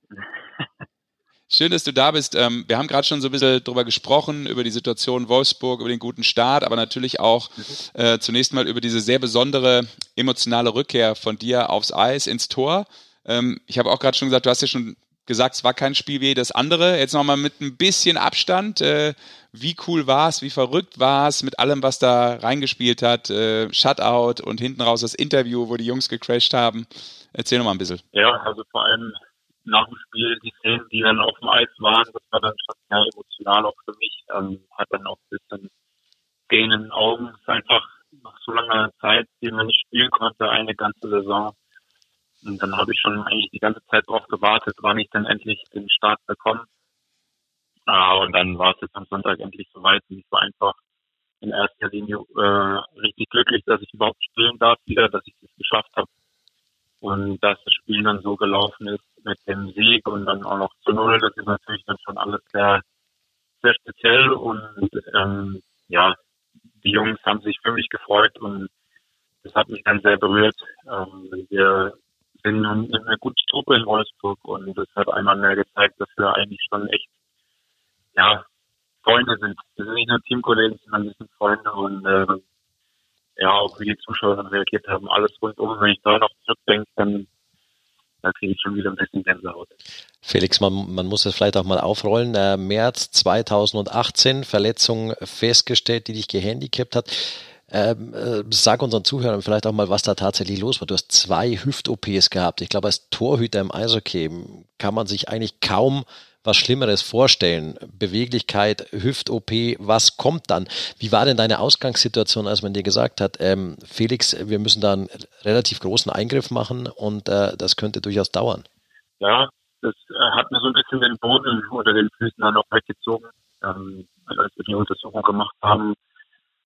Schön, dass du da bist. Ähm, wir haben gerade schon so ein bisschen drüber gesprochen, über die Situation Wolfsburg, über den guten Start, aber natürlich auch äh, zunächst mal über diese sehr besondere emotionale Rückkehr von dir aufs Eis, ins Tor. Ähm, ich habe auch gerade schon gesagt, du hast ja schon gesagt, es war kein Spiel wie jedes andere. Jetzt nochmal mit ein bisschen Abstand. Äh, wie cool war es, wie verrückt war es mit allem, was da reingespielt hat? Äh, Shutout und hinten raus das Interview, wo die Jungs gecrashed haben. Erzähl noch mal ein bisschen.
Ja, also vor allem nach dem Spiel, die Szenen, die dann auf dem Eis waren, das war dann schon sehr emotional auch für mich. Ähm, hat dann auch ein bisschen den Augen. Es ist einfach nach so langer Zeit, die man nicht spielen konnte, eine ganze Saison. Und dann habe ich schon eigentlich die ganze Zeit darauf gewartet, wann ich dann endlich den Start bekomme. Ah, und dann war es jetzt am Sonntag endlich soweit. Und ich war einfach in erster Linie äh, richtig glücklich, dass ich überhaupt spielen darf wieder, dass ich das geschafft habe. Und dass das Spiel dann so gelaufen ist mit dem Sieg und dann auch noch zu Null, das ist natürlich dann schon alles sehr, sehr speziell und ähm, ja, die Jungs haben sich für mich gefreut und das hat mich dann sehr berührt. Ähm, wir sind nun eine gute Truppe in Wolfsburg und das hat einmal mehr gezeigt, dass wir eigentlich schon echt ja, Freunde sind. Wir sind nicht nur Teamkollegen, sondern wir sind Freunde und äh, ja, auch wie die Zuschauer reagiert haben, alles rundum. Wenn ich da noch zurückdenke, dann da kriege ich schon wieder ein bisschen Gänsehaut.
Felix, man, man muss es vielleicht auch mal aufrollen. Äh, März 2018, Verletzung festgestellt, die dich gehandicapt hat. Ähm, äh, sag unseren Zuhörern vielleicht auch mal, was da tatsächlich los war. Du hast zwei Hüft-OPs gehabt. Ich glaube, als Torhüter im Eishockey kann man sich eigentlich kaum was Schlimmeres vorstellen. Beweglichkeit, Hüft-OP, was kommt dann? Wie war denn deine Ausgangssituation, als man dir gesagt hat, ähm, Felix, wir müssen da einen relativ großen Eingriff machen und äh, das könnte durchaus dauern?
Ja, das äh, hat mir so ein bisschen den Boden unter den Füßen dann auch weggezogen. Ähm, als wir die Untersuchung gemacht haben,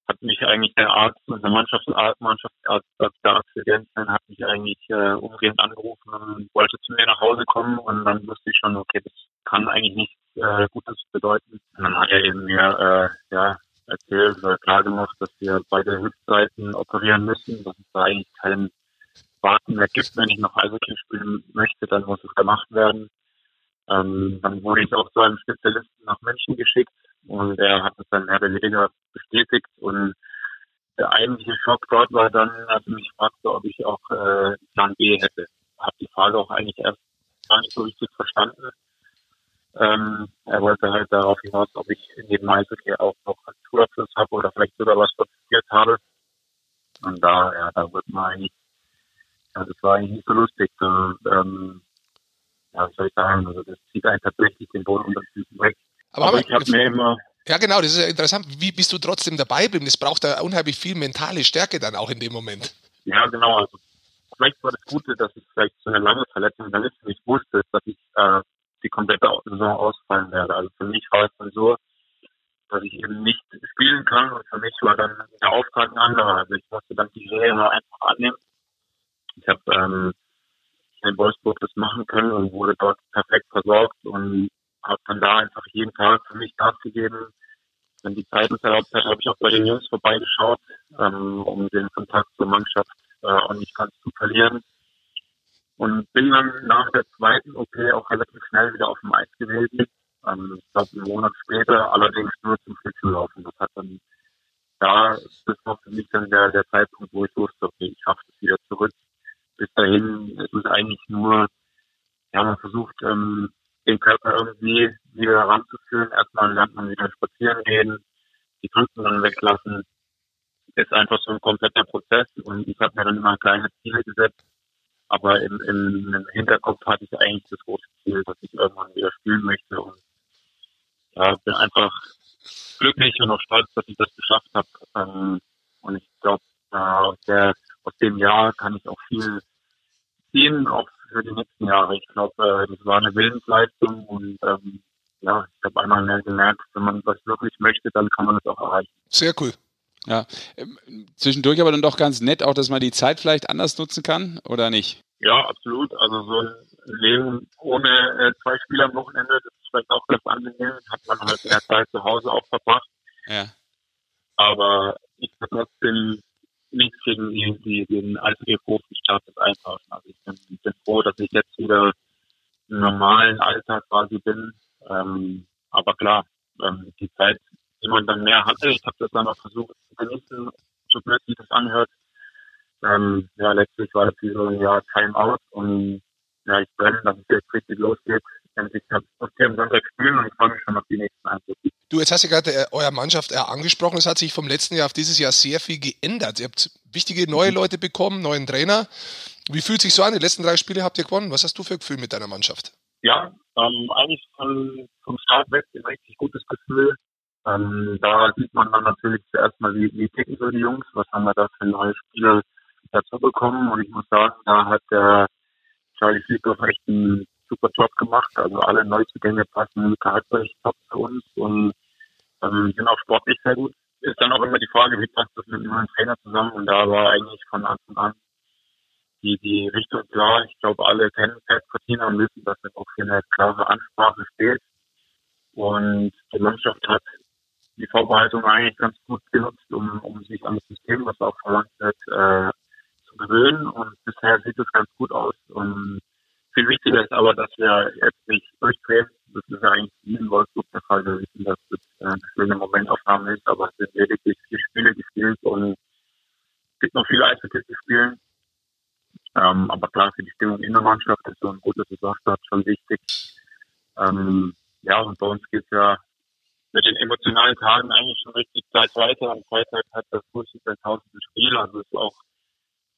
hat mich eigentlich der Arzt, unser Mannschaftsarzt, Mannschaftsarzt, der Arzt für Gänzlein, hat mich eigentlich äh, umgehend angerufen und wollte zu mir nach Hause kommen und dann wusste ich schon, okay, das kann eigentlich nichts äh, Gutes bedeuten. Und dann hat er eben mir äh, ja, erzählt oder klar gemacht, dass wir beide Hüftseiten operieren müssen, dass es da eigentlich kein Warten mehr gibt, wenn ich noch Eishockey spielen möchte, dann muss es gemacht werden. Ähm, dann wurde ich auch zu einem Spezialisten nach München geschickt und er hat es dann mehr oder weniger bestätigt und der eigentliche Schock dort war dann, als er mich fragte, ob ich auch äh, Plan B hätte. Habe die Frage auch eigentlich erst gar nicht so richtig verstanden. Ähm, er wollte halt darauf hinaus, ob ich neben Eishockey auch noch einen Schulabschluss habe oder vielleicht sogar was studiert habe. Und da, ja, da wird man eigentlich, ja, das war eigentlich nicht so lustig. Da, ähm, ja, was soll ich sagen, also das zieht einen tatsächlich den Boden unter den Füßen weg.
Aber,
Aber ich habe mir immer,
ja, genau, das ist ja interessant. Wie bist du trotzdem dabei geblieben? Das braucht da unheimlich viel mentale Stärke dann auch in dem Moment.
ja genau, also vielleicht war das Gute, dass es vielleicht so eine lange Verletzung dann ist und ich wusste, dass ich äh, die komplette Saison ausfallen werde. Also für mich war es dann so, dass ich eben nicht spielen kann und für mich war dann der Auftrag ein anderer. Also ich musste dann die Serie einfach annehmen. Ich habe ähm, in Wolfsburg das machen können und wurde dort perfekt versorgt und habe dann da einfach jeden Tag für mich Gas gegeben. Wenn die Zeit es erlaubt hat, habe ich auch bei den Jungs vorbeigeschaut, ähm, um den Kontakt zur Mannschaft äh, auch nicht ganz zu verlieren. Und bin dann nach der zweiten OP auch relativ schnell wieder auf dem Eis gewesen. Ähm, ich glaube, einen Monat später, allerdings nur zum Schlittschuhlaufen. Das hat dann, da, das war für mich dann der, der Zeitpunkt, wo ich wusste, okay, ich schaffe das wieder zurück. Bis dahin ist es eigentlich nur, ja, man versucht, ähm, den Körper irgendwie wieder ranzuführen. Erstmal lernt man wieder spazieren gehen, die Krücken dann weglassen. Ist einfach so ein kompletter Prozess und ich habe mir dann immer kleine Ziele gesetzt. Aber im, im, im Hinterkopf hatte ich eigentlich das große Ziel, dass ich irgendwann wieder spielen möchte und ja, bin einfach glücklich und auch stolz, dass ich das geschafft habe. Ähm, und ich glaube, aus, aus dem Jahr kann ich auch viel ziehen, auch für die nächsten Jahre. Ich glaube, äh, das war eine Willensleistung und ähm, ja, ich habe einmal mehr gemerkt, wenn man was wirklich möchte, dann kann man es auch erreichen.
Sehr cool.
Ja, ähm, zwischendurch aber dann doch ganz nett, auch dass man die Zeit vielleicht anders nutzen kann, oder nicht?
Ja, absolut. Also so ein Leben ohne äh, zwei Spieler am Wochenende, das ist vielleicht auch ganz angenehm. Hat man halt mehr Zeit zu Hause auch verbracht.
Ja.
Aber ich kann trotzdem nichts gegen die, den Eishockey-Profi-Status eintauschen. Also ich bin, bin froh, dass ich jetzt wieder im normalen Alltag quasi bin. Ähm, aber klar, ähm, die Zeit, die man dann mehr hatte, ich habe das dann auch versucht zu genießen, so blöd sich das anhört. Ähm, ja, letztlich war das wie so ein Jahr Timeout und ja, ich brenne, dass es jetzt richtig losgeht. Kann ich am Sonntag spielen und freue mich schon auf die nächsten Einsätze.
Du, jetzt hast du gerade äh, euer Mannschaft äh, angesprochen. Es hat sich vom letzten Jahr auf dieses Jahr sehr viel geändert. Ihr habt wichtige neue
Mhm.
Leute bekommen, neuen Trainer. Wie fühlt sich so an? Die letzten drei Spiele habt ihr gewonnen. Was hast du für ein Gefühl mit deiner Mannschaft?
Ja, ähm, eigentlich von, vom Start weg ein richtig gutes Gefühl. Ähm, da sieht man dann natürlich zuerst mal, wie, wie ticken so die Jungs, was haben wir da für neue Spieler dazu bekommen. Und ich muss sagen, da hat der Charlie Flickhoff echt einen super Job gemacht. Also alle Neuzugänge passen charakterlich top zu uns und ähm, sind auch sportlich sehr gut. Ist dann auch immer die Frage, wie passt das mit einem neuen Trainer zusammen? Und da war eigentlich von Anfang an die, die Richtung klar. Ich glaube, alle kennen Pat Cortina und wissen, dass er auch für eine klare Ansprache steht. Und die Mannschaft hat die Vorbereitung eigentlich ganz gut genutzt, um, um sich an das System, was auch verlangt wird, äh, zu gewöhnen. Und bisher sieht es ganz gut aus. Und viel wichtiger ist aber, dass wir jetzt nicht durchdrehen. Das ist ja eigentlich nie in Wolfsburg der Fall. Wir wissen, dass das äh, eine schöne Momentaufnahme ist, aber es sind lediglich vier Spiele gespielt und es gibt noch viele Eishockey zu spielen. Ähm, aber klar, für die Stimmung in der Mannschaft ist so ein guter Saisonstart schon wichtig. Ähm, ja, und bei uns geht's ja mit den emotionalen Tagen eigentlich schon richtig Zeit weiter. Am Freitag hat das Fußball sein tausendste Spiel, also ist auch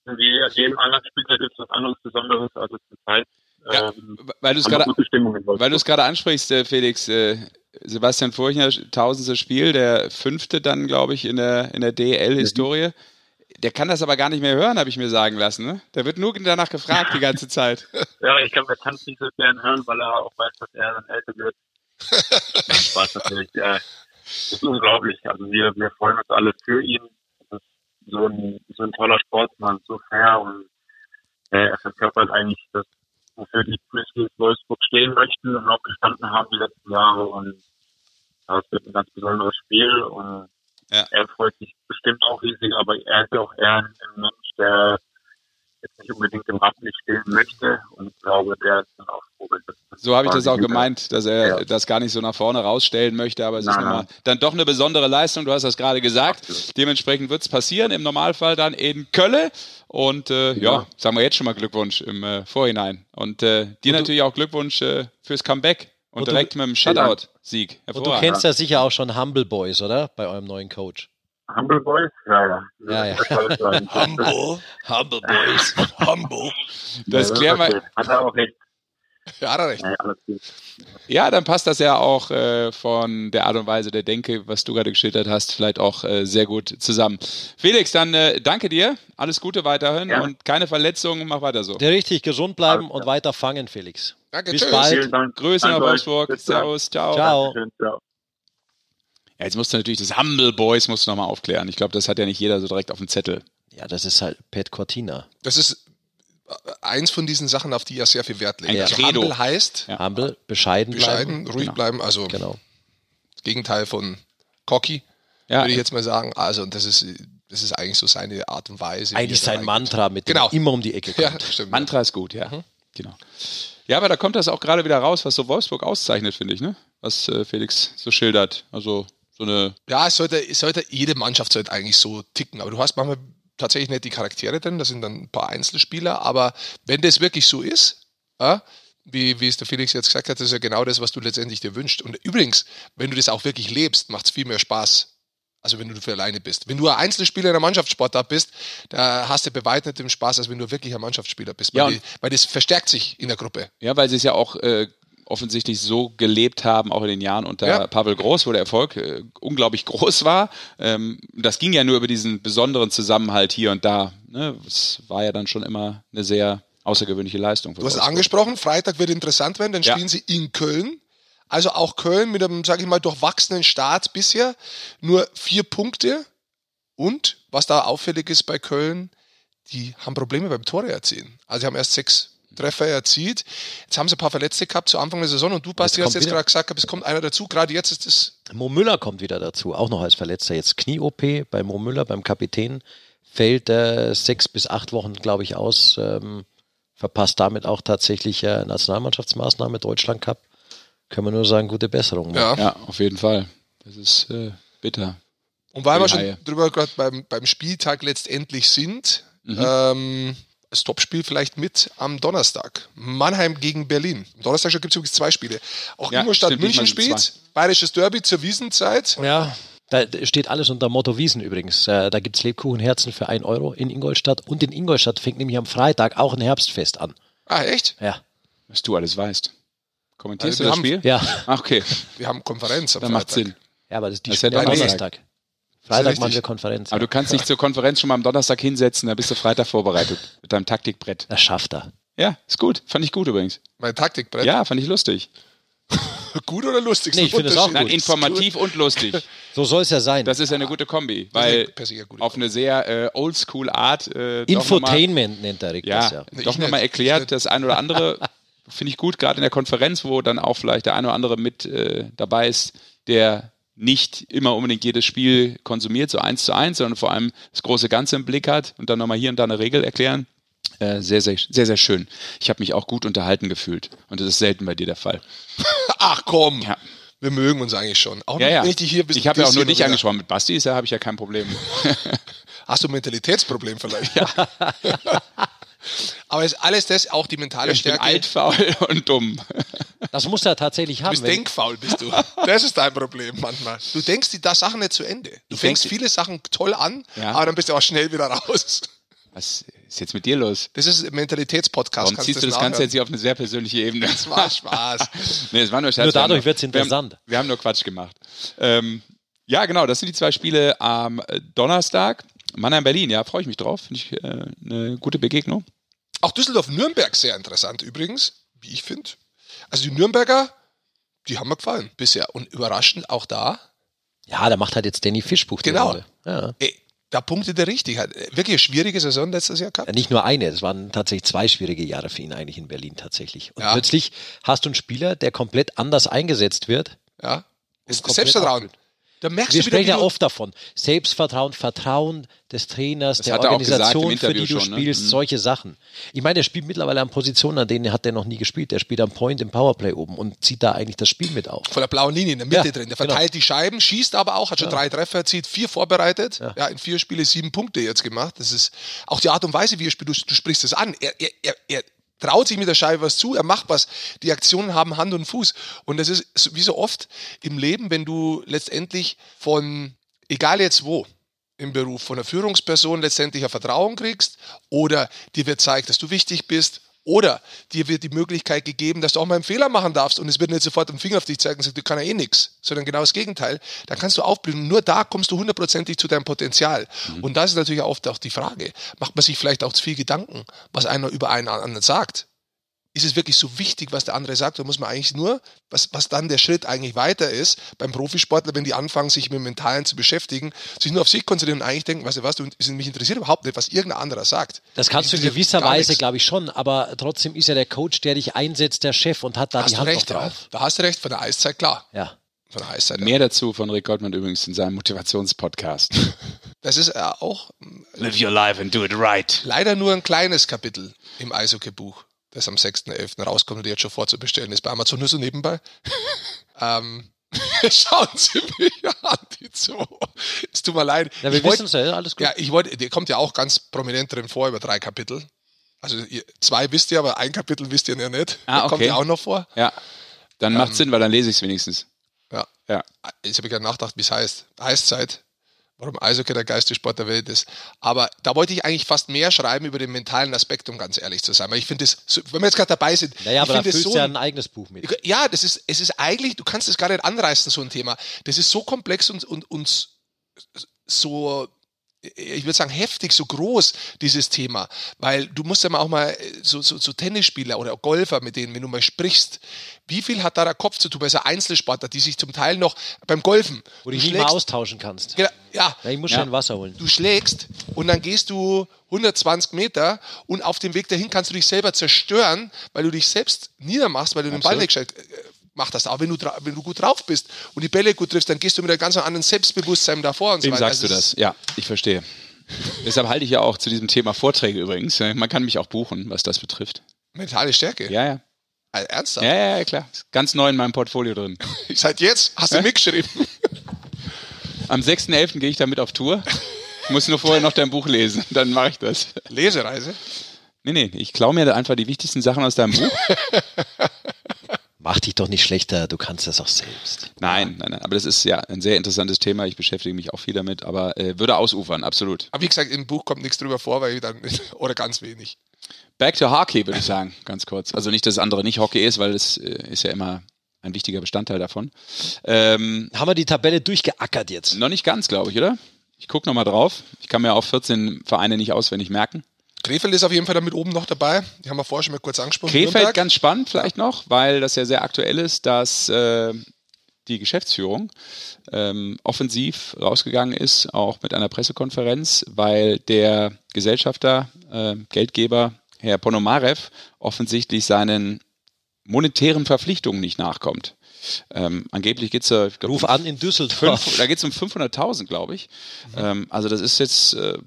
wie an jedem anderen Spieltag ist was anderes Besonderes, also zur Zeit.
Ja,
Ähm,
Weil du es gerade ansprichst, äh, Felix, äh, Sebastian Furchner, tausendstes Spiel, der fünfte dann, glaube ich, in der, in der DL-Historie. Der kann das aber gar nicht mehr hören, habe ich mir sagen lassen. Ne? Der wird nur danach gefragt die ganze Zeit.
Ja, ich glaube, er kann es nicht so gern hören, weil er auch weiß, dass er dann älter wird. das war natürlich, äh, das ist unglaublich. Also wir, wir freuen uns alle für ihn. Das ist so ein, so ein toller Sportsmann, so fair und äh, er verkörpert eigentlich das, wofür die Grizzlies Wolfsburg stehen möchten und auch gestanden haben die letzten Jahre und ja, es wird ein ganz besonderes Spiel und
Ja.
er freut sich bestimmt auch riesig, aber er ist ja auch eher ein, Mensch, der jetzt nicht unbedingt im Rampenlicht stehen möchte und ich glaube, der ist dann auch das
So habe ich das auch gemeint, dass er
Ja.
das gar nicht so nach vorne rausstellen möchte, aber es ist
Nein,
nun mal
nein.
dann doch eine besondere Leistung. Du hast das gerade gesagt.
Absolut.
Dementsprechend wird es passieren. Im Normalfall dann in Köln. Und äh, ja.
Ja.
sagen wir jetzt schon mal Glückwunsch im äh, Vorhinein. Und äh, dir natürlich auch Glückwunsch äh, fürs Comeback und,
Und du-
direkt mit dem Shutout-Sieg.
Und du kennst ja sicher auch schon Humble Boys, oder? Bei eurem neuen Coach.
Humble Boys? Ja, ja.
Ja, ja.
Humble,
Humble Boys.
humble.
Das
Ja,
klären wir.
Hat er auch recht.
Ja, hat er recht.
Ja.
Ja, dann passt das ja auch äh, von der Art und Weise der Denke, was du gerade geschildert hast, vielleicht auch äh, sehr gut zusammen. Felix, dann äh, danke dir. Alles Gute weiterhin
Ja.
und keine Verletzungen. Mach weiter so.
Der richtig gesund bleiben
Alles
und
klar.
weiter fangen, Felix.
Danke,
Bis
tschüss.
bald.
Vielen Dank.
Grüße nach. Wolfsburg. Servus, ciao.
Ciao.
Ciao.
Ja, jetzt musst du natürlich das Humble Boys musst du nochmal aufklären. Ich glaube, das hat ja nicht jeder so direkt auf dem Zettel.
Ja, das ist halt Pat Cortina.
Das ist eins von diesen Sachen, auf die er sehr viel Wert legt.
Ein
also
Credo.
humble heißt
Ja.
Humble, bescheiden,
bescheiden,
bleiben.
ruhig
Genau.
bleiben, also
Genau.
das Gegenteil von cocky,
Ja,
würde ich jetzt mal sagen. Also das ist, das ist eigentlich so seine Art und Weise.
Eigentlich sein Mantra, mit dem
Genau.
er immer um die Ecke
Ja,
kommt.
stimmt.
Mantra ist gut, ja.
Mhm.
Genau. Ja, aber da kommt das auch gerade wieder raus, was so Wolfsburg auszeichnet, finde ich, ne? Was äh, Felix so schildert. Also so eine.
Ja, es sollte, es sollte, jede Mannschaft sollte eigentlich so ticken. Aber du hast manchmal tatsächlich nicht die Charaktere drin, das sind dann ein paar Einzelspieler. Aber wenn das wirklich so ist, ja, wie, wie es der Felix jetzt gesagt hat, das ist ja genau das, was du letztendlich dir wünschst. Und übrigens, wenn du das auch wirklich lebst, macht es viel mehr Spaß. Also wenn du für alleine bist. Wenn du ein Einzelspieler in einer Mannschaftssportart bist, da hast du bei weitem nicht den Spaß, als wenn du wirklich ein Mannschaftsspieler bist. Weil,
Ja,
die, weil das verstärkt sich in der Gruppe.
Ja, weil es ja auch äh, offensichtlich so gelebt haben, auch in den Jahren unter
Ja.
Pavel Groß, wo der Erfolg äh, unglaublich groß war. Ähm, das ging ja nur über diesen besonderen Zusammenhalt hier und da. Ne? Das war ja dann schon immer eine sehr außergewöhnliche Leistung.
Du hast es angesprochen, Freitag wird interessant werden, dann
Ja.
spielen sie in Köln. Also auch Köln mit einem, sage ich mal, durchwachsenen Start bisher. Nur vier Punkte Und was da auffällig ist bei Köln, die haben Probleme beim Tore erzielen. Also sie haben erst sechs Treffer erzielt. Jetzt haben sie ein paar Verletzte gehabt zu Anfang der Saison und du, Basti,
Jetzt
hast jetzt gerade gesagt, es kommt einer dazu. Gerade jetzt ist es
Mo Müller kommt wieder dazu, auch noch als Verletzter. Jetzt Knie-OP bei Mo Müller, beim Kapitän. Fällt äh, sechs bis acht Wochen, glaube ich, aus. Ähm, verpasst damit auch tatsächlich äh, Nationalmannschaftsmaßnahme, Deutschland Cup. Können wir nur sagen, gute Besserung. ne?
ja.
Ja, auf jeden Fall. Das ist äh, bitter.
Und weil wir schon
Haie.
drüber gerade beim, beim Spieltag letztendlich sind,
Mhm.
ähm, das Topspiel vielleicht mit am Donnerstag. Mannheim gegen Berlin. Am Donnerstag gibt es übrigens zwei Spiele. Auch
Ja,
Ingolstadt
stimmt,
München spielt. Bayerisches Derby zur Wiesenzeit.
Ja, da steht alles unter Motto Wiesen übrigens. Äh, da gibt es Lebkuchenherzen für 1 Euro in Ingolstadt. Und in Ingolstadt fängt nämlich am Freitag auch ein Herbstfest an.
Ah, echt?
Ja.
Was du alles weißt. Kommentierst
Also
du das
haben-
Spiel?
Ja,
Ach, okay,
Wir haben Konferenz am
dann macht
Freitag.
Sinn.
ja aber das ist die
Das
am
auch
Donnerstag. Freitag machen wir Konferenz.
Aber du kannst dich zur Konferenz schon mal am Donnerstag hinsetzen, da bist du Freitag vorbereitet mit deinem Taktikbrett.
das schafft er.
Ja, ist gut. Fand ich gut übrigens.
Mein Taktikbrett.
Ja, fand ich lustig.
Gut oder lustig?
Nee, ich finde es auch
Nein,
gut.
informativ und lustig.
So soll es ja sein.
Das ist ja eine gute Kombi, weil
eine gute
auf eine sehr äh, oldschool Art äh, doch noch mal-
Infotainment nennt der Rick
ja,
das ja.
Nee,
doch nochmal erklärt, das ein oder andere finde ich gut, gerade in der Konferenz, wo dann auch vielleicht der eine oder andere mit äh, dabei ist, der nicht immer unbedingt jedes Spiel konsumiert, so eins zu eins, sondern vor allem das große Ganze im Blick hat und dann nochmal hier und da eine Regel erklären. Äh, sehr, sehr, sehr, sehr schön. Ich habe mich auch gut unterhalten gefühlt. Und das ist selten bei dir der Fall.
Ach komm,
Ja.
wir mögen uns eigentlich schon. Auch
Ja, ja.
wenn ich dich hier bisschen
Ich habe ja auch nur dich angesprochen. Mit Basti ist ja, habe ich ja kein Problem.
Hast du ein Mentalitätsproblem vielleicht? Aber ist alles das auch die mentale
Ich bin
Stärke?
alt, faul und dumm.
Das muss er tatsächlich
Du
haben.
bist
wenn-
denkfaul, bist du. Das ist dein Problem manchmal. Du denkst die da Sachen nicht zu Ende. Du
Ich
fängst viele Sachen toll an,
Ja.
aber dann bist du auch schnell wieder raus.
Was ist jetzt mit dir los?
Das ist ein Mentalitätspodcast.
Warum ziehst du das
nachhören.
Ganze jetzt hier auf eine sehr persönliche Ebene?
Das war Spaß.
nee, es war nur Scherz.
Nur
Wir
dadurch wird's
wir
interessant.
Haben, wir haben nur Quatsch gemacht. Ähm, ja, genau, das sind die zwei Spiele am Donnerstag. Mannheim-Berlin, ja, freue ich mich drauf. Finde ich äh, eine gute Begegnung.
Auch Düsseldorf-Nürnberg sehr interessant übrigens, wie ich finde. Also die Nürnberger, die haben mir gefallen bisher. Und überraschend auch da,
Ja, da macht halt jetzt Danny Fischbuch die
Genau.
Ja.
da punktet er richtig. Hat wirklich eine schwierige Saison letztes Jahr gehabt.
Ja, Nicht nur eine, es waren tatsächlich zwei schwierige Jahre für ihn eigentlich in Berlin tatsächlich. Und
Ja.
plötzlich hast du einen Spieler, der komplett anders eingesetzt wird.
Ja. Ist Selbstvertrauen. Da merkst
Wir
du
sprechen ja oft davon. Selbstvertrauen, Vertrauen des Trainers, der
er gesagt
Organisation,
im
für die du
schon, ne?
spielst,
Mhm.
solche Sachen. Ich meine, er spielt mittlerweile an Positionen, an denen hat er noch nie gespielt. Er spielt am Point im Powerplay oben und zieht da eigentlich das Spiel mit auf.
von der blauen Linie in der Mitte
Ja,
drin. Der
genau.
verteilt die Scheiben, schießt aber auch, hat schon drei Treffer erzielt, vier vorbereitet. Ja. in vier Spiele sieben Punkte jetzt gemacht. Das ist auch die Art und Weise, wie er spielt. Du, du sprichst es an. Er, er, er, er traut sich mit der Scheibe was zu, er macht was. Die Aktionen haben Hand und Fuß. Und das ist wie so oft im Leben, wenn du letztendlich von, egal jetzt wo, im Beruf, von der Führungsperson letztendlich ein Vertrauen kriegst oder dir wird zeigt, dass du wichtig bist oder dir wird die Möglichkeit gegeben, dass du auch mal einen Fehler machen darfst und es wird nicht sofort den Finger auf dich zeigen und sagt, du kannst ja eh nichts, sondern genau das Gegenteil. Dann kannst du aufblühen. Und nur da kommst du hundertprozentig zu deinem Potenzial. Und das ist natürlich oft auch die Frage, macht man sich vielleicht auch zu viel Gedanken, was einer über einen anderen sagt? Ist es wirklich so wichtig, was der andere sagt? Da muss man eigentlich nur, was, was dann der Schritt eigentlich weiter ist, beim Profisportler, wenn die anfangen, sich mit dem Mentalen zu beschäftigen, sich nur auf sich konzentrieren und eigentlich denken, weißt du was, du, mich interessiert überhaupt nicht, was irgendein anderer sagt.
Das kannst du in gewisser Weise, glaube ich, schon, aber trotzdem ist ja der Coach, der dich einsetzt, der Chef und hat da
hast
die
du
Hand
recht, ja.
drauf.
Da hast du recht, von der Eiszeit klar.
Ja.
Von der Eiszeit. Ja.
Mehr dazu von Rick Gottman übrigens in seinem Motivationspodcast.
Das ist äh, auch
Live your life and do it right.
leider nur ein kleines Kapitel im Eishockey-Buch, das am 6.11. rauskommt und jetzt schon vorzubestellen ist bei Amazon nur so nebenbei. ähm, schauen Sie mich an, die zwei. Es tut mir leid.
Ja, wir wissen es ja, alles gut.
Ja, ich wollte, der kommt ja auch ganz prominent drin vor über drei Kapitel. Also ihr, zwei wisst ihr, aber ein Kapitel wisst ihr ja nicht.
Ah,
Kommt
okay.
ja auch noch vor.
Ja, dann macht
Ähm,
Sinn, weil dann lese ich es wenigstens.
Ja.
Ja.
Jetzt habe ich gerade nachgedacht, wie es heißt. Eiszeit. Warum Eishockey der geilste Sport der Welt ist. Aber da wollte ich eigentlich fast mehr schreiben über den mentalen Aspekt, um ganz ehrlich zu sein. Weil ich finde es, wenn wir jetzt gerade dabei sind,
Naja,
ich
aber da füllst
so
du ja
ein-
ein eigenes Buch mit.
ja, das ist, es ist eigentlich, du kannst es gar nicht anreißen, so ein Thema. Das ist so komplex und, und, und so ich würde sagen, heftig, so groß, dieses Thema. Weil du musst ja mal auch mal äh, so, so, so Tennisspieler oder Golfer, mit denen, wenn du mal sprichst, wie viel hat da der Kopf zu tun bei so Einzelsportler, die sich zum Teil noch beim Golfen.
Wo du dich nicht mal
schlägst-
austauschen kannst.
Genau, ja,
Ja, ich muss
Ja.
schnell Wasser holen.
du schlägst und dann gehst du 120 Meter und auf dem Weg dahin kannst du dich selber zerstören, weil du dich selbst niedermachst, weil du den Ball nicht gescheit gemacht hast. Aber wenn du, wenn du gut drauf bist und die Bälle gut triffst, dann gehst du mit einem ganz anderen Selbstbewusstsein davor und so
Wem
weiter.
sagst du
Also es
das? Ja, ich verstehe. Deshalb halte ich ja auch zu diesem Thema Vorträge übrigens. Man kann mich auch buchen, was das betrifft.
Mentale Stärke.
Ja, ja.
Äh, Ernsthaft?
Ja, ja, ja, klar. Ist ganz neu in meinem Portfolio drin.
Seit jetzt hast du mitgeschrieben.
Am 6.11. gehe ich damit auf Tour. Ich muss nur vorher noch dein Buch lesen, dann mache ich das.
Lesereise.
Nee, nee, ich klaue mir da einfach die wichtigsten Sachen aus deinem Buch.
Mach dich doch nicht schlechter, du kannst das auch selbst.
Nein, nein, nein. Aber das ist ja ein sehr interessantes Thema. Ich beschäftige mich auch viel damit, aber äh, würde ausufern, absolut.
Aber wie gesagt, im Buch kommt nichts drüber vor, weil ich dann, oder ganz wenig.
Back to Hockey, würde ich sagen, ganz kurz. Also nicht, dass das andere nicht Hockey ist, weil das äh, ist ja immer ein wichtiger Bestandteil davon. Ähm,
Haben wir die Tabelle durchgeackert jetzt?
noch nicht ganz, glaube ich, oder? Ich gucke nochmal drauf. Ich kann mir auch 14 Vereine nicht auswendig merken.
Krefeld ist auf jeden Fall damit oben noch dabei. Die haben wir vorher schon mal kurz angesprochen.
Krefeld
Nürnberg.
ganz spannend vielleicht noch, weil das ja sehr aktuell ist, dass äh, die Geschäftsführung ähm, offensiv rausgegangen ist, auch mit einer Pressekonferenz, weil der Gesellschafter, äh, Geldgeber, Herr Ponomarev, offensichtlich seinen monetären Verpflichtungen nicht nachkommt. Ähm, angeblich geht es ja,
Ruf
um
an in Düsseldorf.
Fünf, da geht es um 500.000, glaube ich. Ähm, also das ist jetzt äh,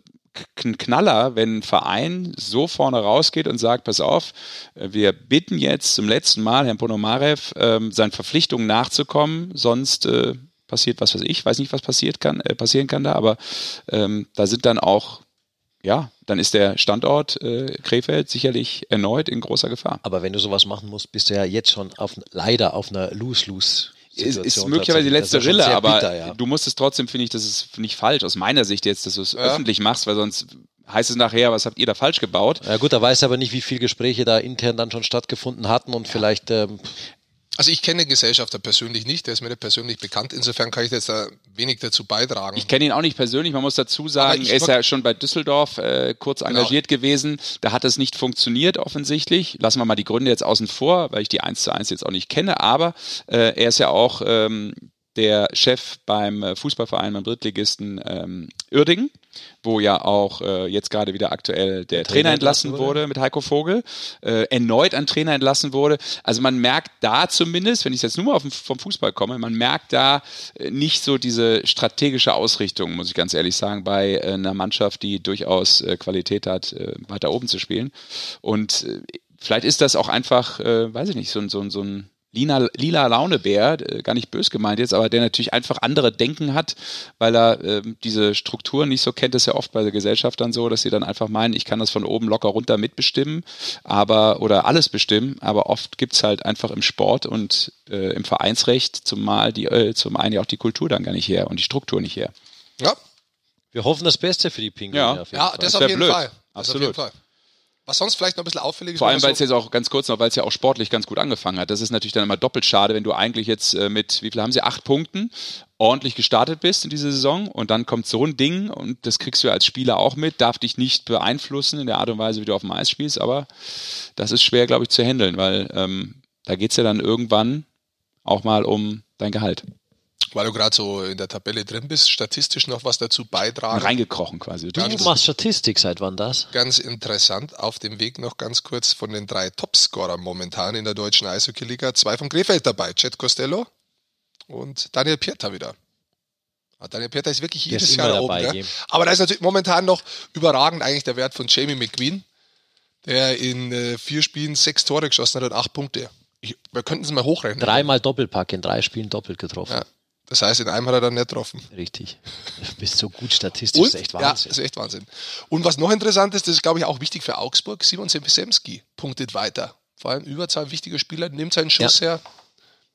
ein Knaller, wenn ein Verein so vorne rausgeht und sagt, pass auf, äh, wir bitten jetzt zum letzten Mal Herrn Ponomarev, ähm, seinen Verpflichtungen nachzukommen, sonst äh, passiert was weiß ich, weiß nicht, was passiert kann, äh, passieren kann da, aber ähm, da sind dann auch, ja, dann ist der Standort äh, Krefeld sicherlich erneut in großer Gefahr.
Aber wenn du sowas machen musst, bist du ja jetzt schon auf, leider auf einer Lose-Lose.
Ist, ist möglicherweise die letzte Rille,
Rille,
aber
bitter, ja.
du musst es trotzdem, finde ich, das ist nicht falsch aus meiner Sicht jetzt, dass du es
Ja.
öffentlich machst, weil sonst heißt es nachher, was habt ihr da falsch gebaut?
Ja gut, da weiß aber nicht, wie viele Gespräche da intern dann schon stattgefunden hatten und vielleicht ähm,
Also ich kenne den Gesellschafter persönlich nicht, der ist mir nicht persönlich bekannt. Insofern kann ich jetzt da wenig dazu beitragen.
Ich kenne ihn auch nicht persönlich, man muss dazu sagen, er ist ja schon bei Düsseldorf äh, kurz engagiert gewesen. Da hat es nicht funktioniert offensichtlich. Lassen wir mal die Gründe jetzt außen vor, weil ich die eins zu eins jetzt auch nicht kenne, aber äh, er ist ja auch ähm, der Chef beim äh, Fußballverein, beim Drittligisten ähm, Uerdingen, wo ja auch äh, jetzt gerade wieder aktuell der, Trainer,
Trainer
entlassen wurde. mit Heiko Vogel, äh, erneut ein Trainer entlassen wurde. Also man merkt da zumindest, wenn ich jetzt nur mal den- vom Fußball komme, man merkt da äh, nicht so diese strategische Ausrichtung, muss ich ganz ehrlich sagen, bei äh, einer Mannschaft, die durchaus äh, Qualität hat, äh, weiter oben zu spielen. Und vielleicht ist das auch einfach, äh, weiß ich nicht, so, ein- so, ein- so ein lila, lila Launebär, äh, gar nicht bös gemeint jetzt, aber der natürlich einfach andere Denken hat, weil er ähm, diese Strukturen nicht so kennt. Das ist ja oft bei der Gesellschaft dann so, dass sie dann einfach meinen, ich kann das von oben locker runter mitbestimmen, aber oder alles bestimmen, aber oft gibt's halt einfach im Sport und äh, im Vereinsrecht zumal die, äh, zum einen ja auch die Kultur dann gar nicht her und die Struktur nicht her.
ja,
wir hoffen das Beste für die Pinguine.
Ja.
auf jeden
ja
Fall.
das
Das
auf jeden
blöd.
Fall. Das auf
Absolut.
jeden Fall. Was sonst vielleicht noch ein bisschen auffällig ist,
Vor allem, weil es
so,
jetzt auch ganz kurz noch, weil es ja auch sportlich ganz gut angefangen hat. Das ist natürlich dann immer doppelt schade, wenn du eigentlich jetzt äh, mit, wie viel haben sie, acht Punkten ordentlich gestartet bist in dieser Saison und dann kommt so ein Ding und das kriegst du als Spieler auch mit, darf dich nicht beeinflussen in der Art und Weise, wie du auf dem Eis spielst, aber das ist schwer, glaube ich, zu handeln, weil ähm, da geht's ja dann irgendwann auch mal um dein Gehalt.
Weil du gerade so in der Tabelle drin bist, statistisch noch was dazu beitragen.
Reingekrochen quasi.
Du machst Statistik, seit wann das?
Ganz interessant, auf dem Weg noch ganz kurz von den drei Topscorern momentan in der deutschen Eishockey-Liga. Zwei von Krefeld dabei, Chet Costello und Daniel Pieter wieder. Ah, Daniel Pieter ist wirklich jedes
ist
Jahr da oben.
Game.
Aber da ist natürlich momentan noch überragend eigentlich der Wert von Jamie McQueen, der in äh, vier Spielen sechs Tore geschossen hat und acht Punkte. Ich, wir könnten es mal hochrechnen.
Dreimal Doppelpack, in drei Spielen doppelt getroffen.
Ja. Das heißt, in einem hat er dann nicht getroffen.
Richtig. Du bist so gut statistisch,
Und,
das ist echt
ja,
Wahnsinn.
ist echt Wahnsinn. Und was noch interessant ist, das ist, glaube ich, auch wichtig für Augsburg, Simon Semsemski punktet weiter. Vor allem Überzahl, wichtiger Spieler, nimmt seinen Schuss her,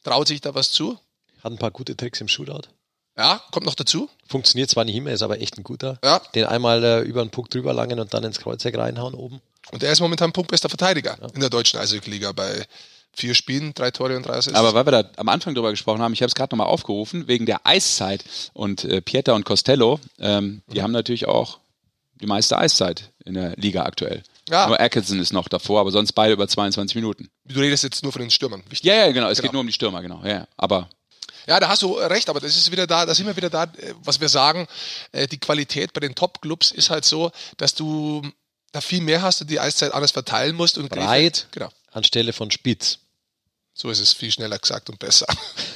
traut sich da was zu.
Hat ein paar gute Tricks im Shootout.
Ja, kommt noch dazu.
Funktioniert zwar nicht immer, ist aber echt ein guter.
Ja.
Den einmal äh, über den Puck drüber langen und dann ins Kreuzeck reinhauen oben.
Und er ist momentan punktbester Verteidiger in der deutschen Eishockey-Liga bei, vier Spielen, drei Tore und drei Assists.
Aber weil wir da am Anfang drüber gesprochen haben, ich habe es gerade nochmal aufgerufen, wegen der Eiszeit und äh, Pieter und Costello, ähm, die mhm. haben natürlich auch die meiste Eiszeit in der Liga aktuell. Ja. Nur Atkinson ist noch davor, aber sonst beide über 22 Minuten.
Du redest jetzt nur von den Stürmern.
Wichtig. Ja, ja, genau. Es genau. geht nur um die Stürmer, genau. Ja, aber
ja, da hast du recht, aber das ist wieder da, da sind wir wieder da, äh, was wir sagen, äh, die Qualität bei den Top-Clubs ist halt so, dass du da viel mehr hast und die Eiszeit anders verteilen musst. Und
Breit genau. anstelle von Spitz.
So ist es viel schneller gesagt und besser.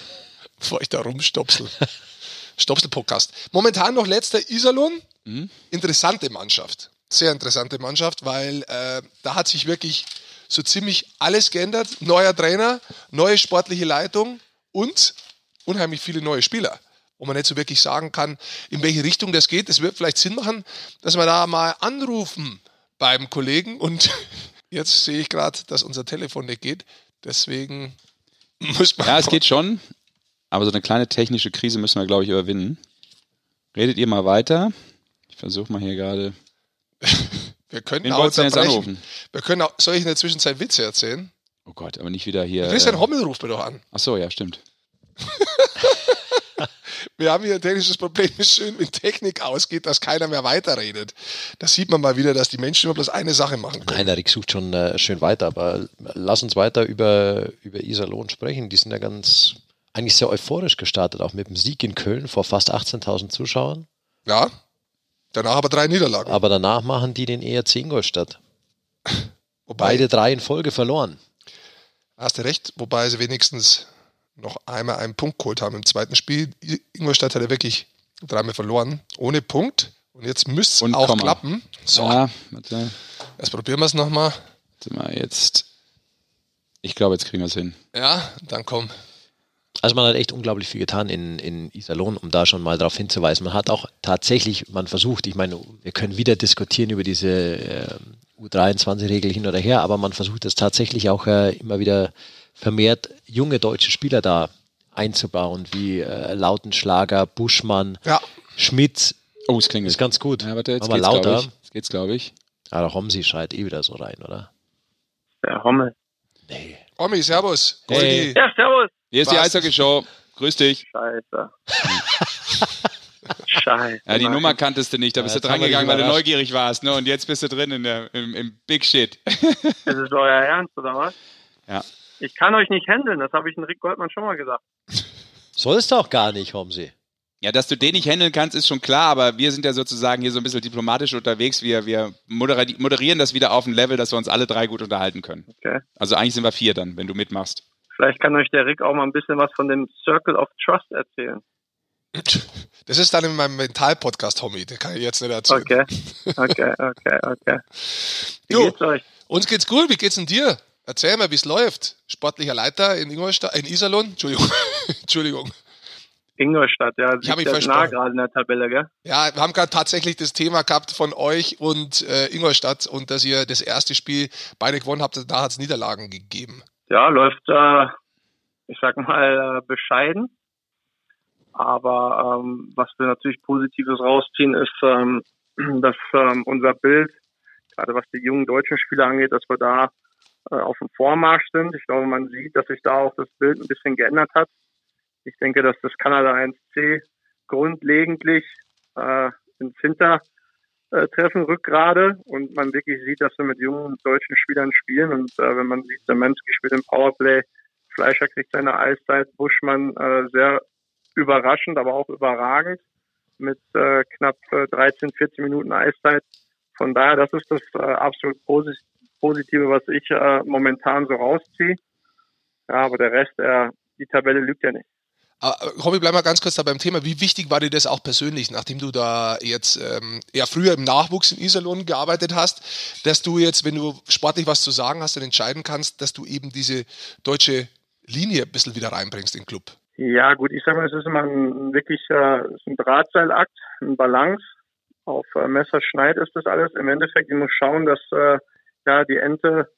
Bevor ich da rumstopsel. Stopsel-Podcast. Momentan noch letzter Iserlohn. Mhm. Interessante Mannschaft. Sehr interessante Mannschaft, weil äh, da hat sich wirklich so ziemlich alles geändert. Neuer Trainer, neue sportliche Leitung und unheimlich viele neue Spieler, wo man nicht so wirklich sagen kann, in welche Richtung das geht. Es wird vielleicht Sinn machen, dass wir da mal anrufen beim Kollegen und jetzt sehe ich gerade, dass unser Telefon nicht geht. Deswegen muss man.
Ja, es geht schon, aber so eine kleine technische Krise müssen wir, glaube ich, überwinden. Redet ihr mal weiter? Ich versuche mal hier gerade.
wir können Wen auch jetzt anrufen? Wir können auch, soll ich in der Zwischenzeit Witze erzählen?
Oh Gott, aber nicht wieder hier.
Christian äh, Hommel ruft mir doch an.
Ach so, ja, stimmt.
Wir haben hier ein technisches Problem, wie schön mit Technik ausgeht, dass keiner mehr weiterredet. Da sieht man mal wieder, dass die Menschen immer bloß eine Sache machen
können. Nein, der Rick sucht schon äh, schön weiter, aber lass uns weiter über, über Iserlohn sprechen. Die sind ja ganz, eigentlich sehr euphorisch gestartet, auch mit dem Sieg in Köln vor fast 18.000 Zuschauern.
Ja, danach aber drei Niederlagen.
Aber danach machen die den ERC Ingolstadt. Wobei, Beide drei in Folge verloren.
Hast du recht, wobei sie wenigstens noch einmal einen Punkt geholt haben im zweiten Spiel. Ingolstadt hat ja wirklich dreimal verloren, ohne Punkt. Und jetzt müsste es auch Komma. klappen. So. Ja, warte. Jetzt probieren wir es nochmal.
Warte mal, jetzt. Ich glaube, jetzt kriegen wir es hin.
Ja, dann komm.
Also man hat echt unglaublich viel getan in, in Iserlohn, um da schon mal darauf hinzuweisen. Man hat auch tatsächlich, man versucht, ich meine, wir können wieder diskutieren über diese äh, U23-Regel hin oder her, aber man versucht es tatsächlich auch äh, immer wieder vermehrt junge deutsche Spieler da einzubauen, wie äh, Lautenschlager, Buschmann, ja. Schmidt.
Oh, es klingt.
Ist ganz gut.
Ja, warte, jetzt Aber geht's, lauter. Jetzt geht's, glaube ich.
Ja, der Homsi schreit eh wieder so rein, oder?
Der Hommel.
Nee. Hommi, servus.
Hey.
Ja, servus.
Hier ist Was? die Eishockey-Show. Grüß dich.
Scheiße. Scheiße.
Ja, die Mann. Nummer kanntest du nicht, da bist ja, du dran gegangen, weil du neugierig warst, ne? Und jetzt bist du drin in der, im, im Big Shit.
Das ist euer Ernst, oder was?
Ja.
Ich kann euch nicht handeln, das habe ich den Rick Goldmann schon mal gesagt.
Sollst du auch gar nicht, Homsi.
Ja, dass du den nicht handeln kannst, ist schon klar, aber wir sind ja sozusagen hier so ein bisschen diplomatisch unterwegs. Wir, wir moderieren das wieder auf ein Level, dass wir uns alle drei gut unterhalten können. Okay. Also eigentlich sind wir vier dann, wenn du mitmachst.
Vielleicht kann euch der Rick auch mal ein bisschen was von dem Circle of Trust erzählen.
Das ist dann in meinem Mental-Podcast, Homie. Den kann ich jetzt nicht erzählen.
Okay, okay, okay, okay.
Wie jo, geht's euch? Uns geht's gut. Wie geht's denn dir? Erzähl mal, wie es läuft. Sportlicher Leiter in Ingolstadt, in Iserlohn. Entschuldigung. Entschuldigung.
Ingolstadt, ja.
Ich habe mich nah
gerade in der Tabelle, gell?
Ja, wir haben gerade tatsächlich das Thema gehabt von euch und äh, Ingolstadt und dass ihr das erste Spiel beide gewonnen habt, da hat es Niederlagen gegeben.
Ja, läuft, äh, ich sag mal, äh, bescheiden. Aber ähm, was wir natürlich Positives rausziehen, ist, ähm, dass ähm, unser Bild, gerade was die jungen deutschen Spieler angeht, dass wir da auf dem Vormarsch sind. Ich glaube, man sieht, dass sich da auch das Bild ein bisschen geändert hat. Ich denke, dass das Kanada 1C grundlegentlich äh, ins Hintertreffen rückt gerade und man wirklich sieht, dass wir mit jungen deutschen Spielern spielen. Und äh, wenn man sieht, Zemanski spielt im Powerplay, Fleischer kriegt seine Eiszeit, Buschmann äh, sehr überraschend, aber auch überragend mit äh, knapp äh, 13, 14 Minuten Eiszeit. Von daher, das ist das äh, absolut positiv Positive, was ich äh, momentan so rausziehe. Ja, aber der Rest, äh, die Tabelle lügt ja nicht.
Hobby, äh, bleib mal ganz kurz da beim Thema. Wie wichtig war dir das auch persönlich, nachdem du da jetzt ähm, eher früher im Nachwuchs in Iserlohn gearbeitet hast, dass du jetzt, wenn du sportlich was zu sagen hast und entscheiden kannst, dass du eben diese deutsche Linie ein bisschen wieder reinbringst in den Club?
Ja, gut, ich sag mal, es ist immer ein wirklich äh, ein Drahtseilakt, ein Balance. Auf äh, Messerschneid ist das alles. Im Endeffekt, ich muss schauen, dass äh, ja, die Ente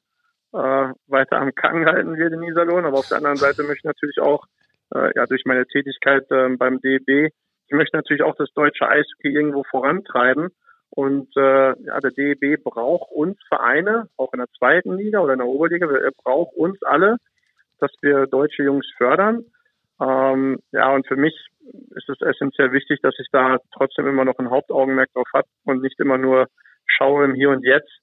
äh, weiter am Kang halten wird in Iserlohn. Aber auf der anderen Seite möchte ich natürlich auch, äh, ja, durch meine Tätigkeit äh, beim DEB, ich möchte natürlich auch das deutsche Eishockey irgendwo vorantreiben. Und äh, ja, der DEB braucht uns Vereine, auch in der zweiten Liga oder in der Oberliga, er braucht uns alle, dass wir deutsche Jungs fördern. Ähm, ja, und für mich ist es essentiell wichtig, dass ich da trotzdem immer noch ein Hauptaugenmerk drauf habe und nicht immer nur schaue im Hier und Jetzt.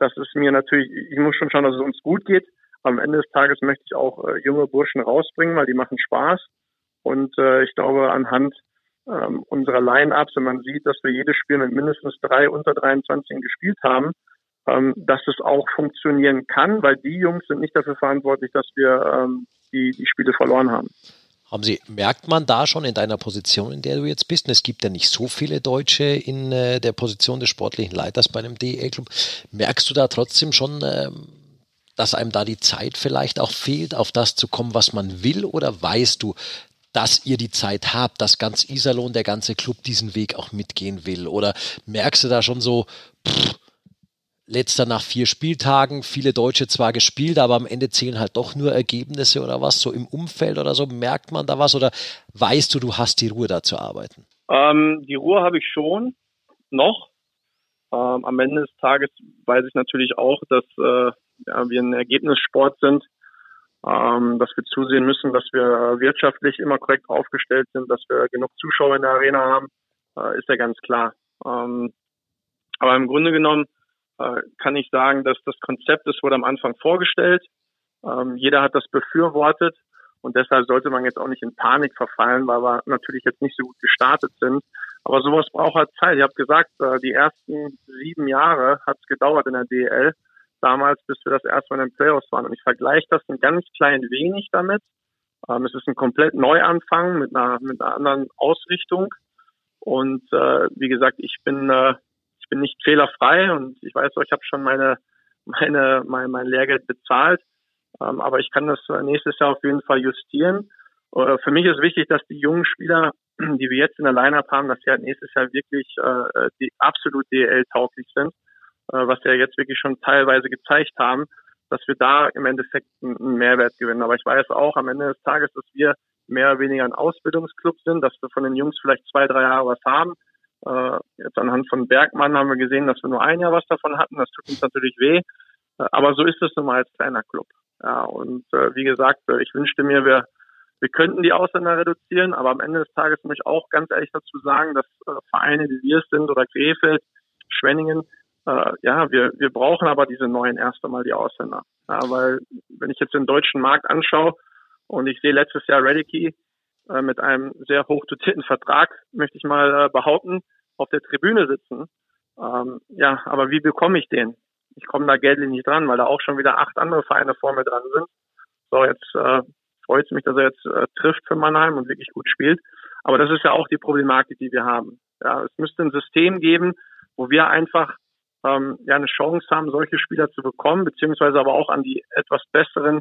Das ist mir natürlich, ich muss schon schauen, dass es uns gut geht. Am Ende des Tages möchte ich auch äh, junge Burschen rausbringen, weil die machen Spaß. Und äh, ich glaube, anhand ähm, unserer Line-Ups, wenn man sieht, dass wir jedes Spiel mit mindestens drei unter 23 gespielt haben, ähm, dass es auch funktionieren kann, weil die Jungs sind nicht dafür verantwortlich, dass wir ähm, die, die Spiele verloren haben.
Haben Sie, merkt man da schon in deiner Position, in der du jetzt bist, und es gibt ja nicht so viele Deutsche in äh, der Position des sportlichen Leiters bei einem DEL-Club, merkst du da trotzdem schon, äh, dass einem da die Zeit vielleicht auch fehlt, auf das zu kommen, was man will, oder weißt du, dass ihr die Zeit habt, dass ganz Iserlohn, der ganze Club diesen Weg auch mitgehen will? Oder merkst du da schon so, pff, letzter nach vier Spieltagen, viele Deutsche zwar gespielt, aber am Ende zählen halt doch nur Ergebnisse oder was, so im Umfeld oder so, merkt man da was oder weißt du, du hast die Ruhe da zu arbeiten?
Ähm, die Ruhe habe ich schon noch. Ähm, am Ende des Tages weiß ich natürlich auch, dass äh, ja, wir ein Ergebnissport sind, ähm, dass wir zusehen müssen, dass wir wirtschaftlich immer korrekt aufgestellt sind, dass wir genug Zuschauer in der Arena haben, äh, ist ja ganz klar. Ähm, aber im Grunde genommen äh, kann ich sagen, dass das Konzept, das wurde am Anfang vorgestellt. Ähm, jeder hat das befürwortet und deshalb sollte man jetzt auch nicht in Panik verfallen, weil wir natürlich jetzt nicht so gut gestartet sind. Aber sowas braucht halt Zeit. Ich habe gesagt, äh, die ersten sieben Jahre hat es gedauert in der DL, damals, bis wir das erste Mal in den Playoffs waren. Und ich vergleiche das ein ganz klein wenig damit. Ähm, es ist ein komplett Neuanfang mit einer, mit einer anderen Ausrichtung. Und äh, wie gesagt, ich bin äh, bin nicht fehlerfrei und ich weiß ich habe schon meine, meine, mein, mein Lehrgeld bezahlt. Ähm, aber ich kann das nächstes Jahr auf jeden Fall justieren. Äh, für mich ist wichtig, dass die jungen Spieler, die wir jetzt in der Line-Up haben, dass sie halt nächstes Jahr wirklich äh, die absolut DL-tauglich sind, äh, was wir jetzt wirklich schon teilweise gezeigt haben, dass wir da im Endeffekt einen Mehrwert gewinnen. Aber ich weiß auch am Ende des Tages, dass wir mehr oder weniger ein Ausbildungsclub sind, dass wir von den Jungs vielleicht zwei, drei Jahre was haben, äh, jetzt anhand von Bergmann haben wir gesehen, dass wir nur ein Jahr was davon hatten. Das tut uns natürlich weh. Äh, aber so ist es nun mal als kleiner Club. Ja, und äh, wie gesagt, äh, ich wünschte mir, wir, wir könnten die Ausländer reduzieren, aber am Ende des Tages muss ich auch ganz ehrlich dazu sagen, dass äh, Vereine wie wir es sind oder Krefeld, Schwenningen, äh, ja, wir, wir brauchen aber diese neuen erst einmal die Ausländer. Ja, weil wenn ich jetzt den deutschen Markt anschaue und ich sehe letztes Jahr Redicky, äh, mit einem sehr hoch dotierten Vertrag, möchte ich mal äh, behaupten, auf der Tribüne sitzen. Ähm, ja, aber wie bekomme ich den? Ich komme da geldlich nicht dran, weil da auch schon wieder acht andere Vereine vor mir dran sind. So, jetzt äh, freut es mich, dass er jetzt äh, trifft für Mannheim und wirklich gut spielt. Aber das ist ja auch die Problematik, die wir haben. Ja, es müsste ein System geben, wo wir einfach ähm, ja eine Chance haben, solche Spieler zu bekommen, beziehungsweise aber auch an die etwas besseren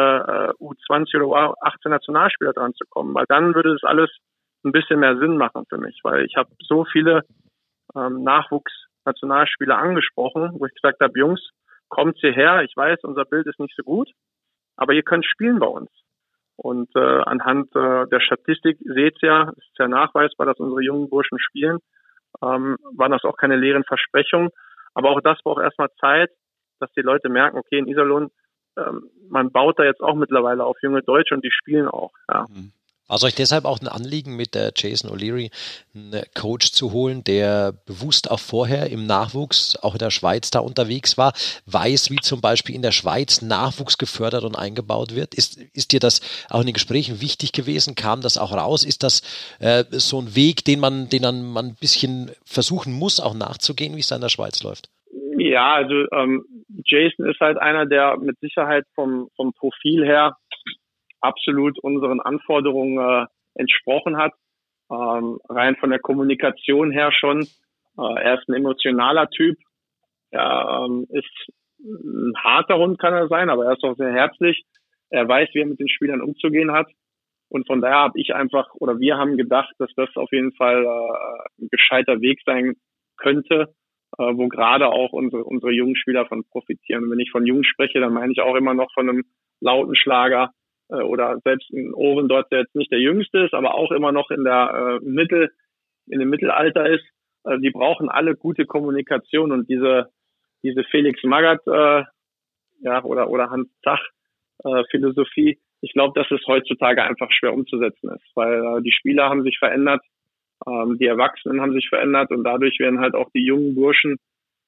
äh, U20 oder U18 Nationalspieler dran zu kommen, weil dann würde das alles ein bisschen mehr Sinn machen für mich, weil ich habe so viele ähm, Nachwuchsnationalspieler angesprochen, wo ich gesagt habe, Jungs, kommt hierher, ich weiß, unser Bild ist nicht so gut, aber ihr könnt spielen bei uns. Und äh, anhand äh, der Statistik seht ihr ja, ist ja nachweisbar, dass unsere jungen Burschen spielen, ähm, waren das auch keine leeren Versprechungen. Aber auch das braucht erstmal Zeit, dass die Leute merken, okay, in Iserlohn ähm, man baut da jetzt auch mittlerweile auf junge Deutsche und die spielen auch. Ja.
Mhm. War es euch deshalb auch ein Anliegen, mit der Jason O'Leary einen Coach zu holen, der bewusst auch vorher im Nachwuchs, auch in der Schweiz da unterwegs war, weiß, wie zum Beispiel in der Schweiz Nachwuchs gefördert und eingebaut wird? Ist, ist dir das auch in den Gesprächen wichtig gewesen? Kam das auch raus? Ist das äh, so ein Weg, den man, den man ein bisschen versuchen muss, auch nachzugehen, wie es da in der Schweiz läuft?
Ja, also ähm, Jason ist halt einer, der mit Sicherheit vom, vom Profil her absolut unseren Anforderungen äh, entsprochen hat. Ähm, rein von der Kommunikation her schon. Äh, er ist ein emotionaler Typ. Er ähm, ist ein harter Hund kann er sein, aber er ist auch sehr herzlich. Er weiß, wie er mit den Spielern umzugehen hat. Und von daher habe ich einfach oder wir haben gedacht, dass das auf jeden Fall äh, ein gescheiter Weg sein könnte, äh, wo gerade auch unsere, unsere jungen Spieler von profitieren. Und wenn ich von jungen spreche, dann meine ich auch immer noch von einem lauten Schlager äh, oder selbst ein Ohren dort, der jetzt nicht der jüngste ist, aber auch immer noch in der äh, Mittel, in dem Mittelalter ist. Äh, die brauchen alle gute Kommunikation und diese, diese Felix Magath, äh, ja, oder, oder Hans Zach, äh, Philosophie, ich glaube, dass es heutzutage einfach schwer umzusetzen ist, weil äh, die Spieler haben sich verändert, ähm, die Erwachsenen haben sich verändert und dadurch werden halt auch die jungen Burschen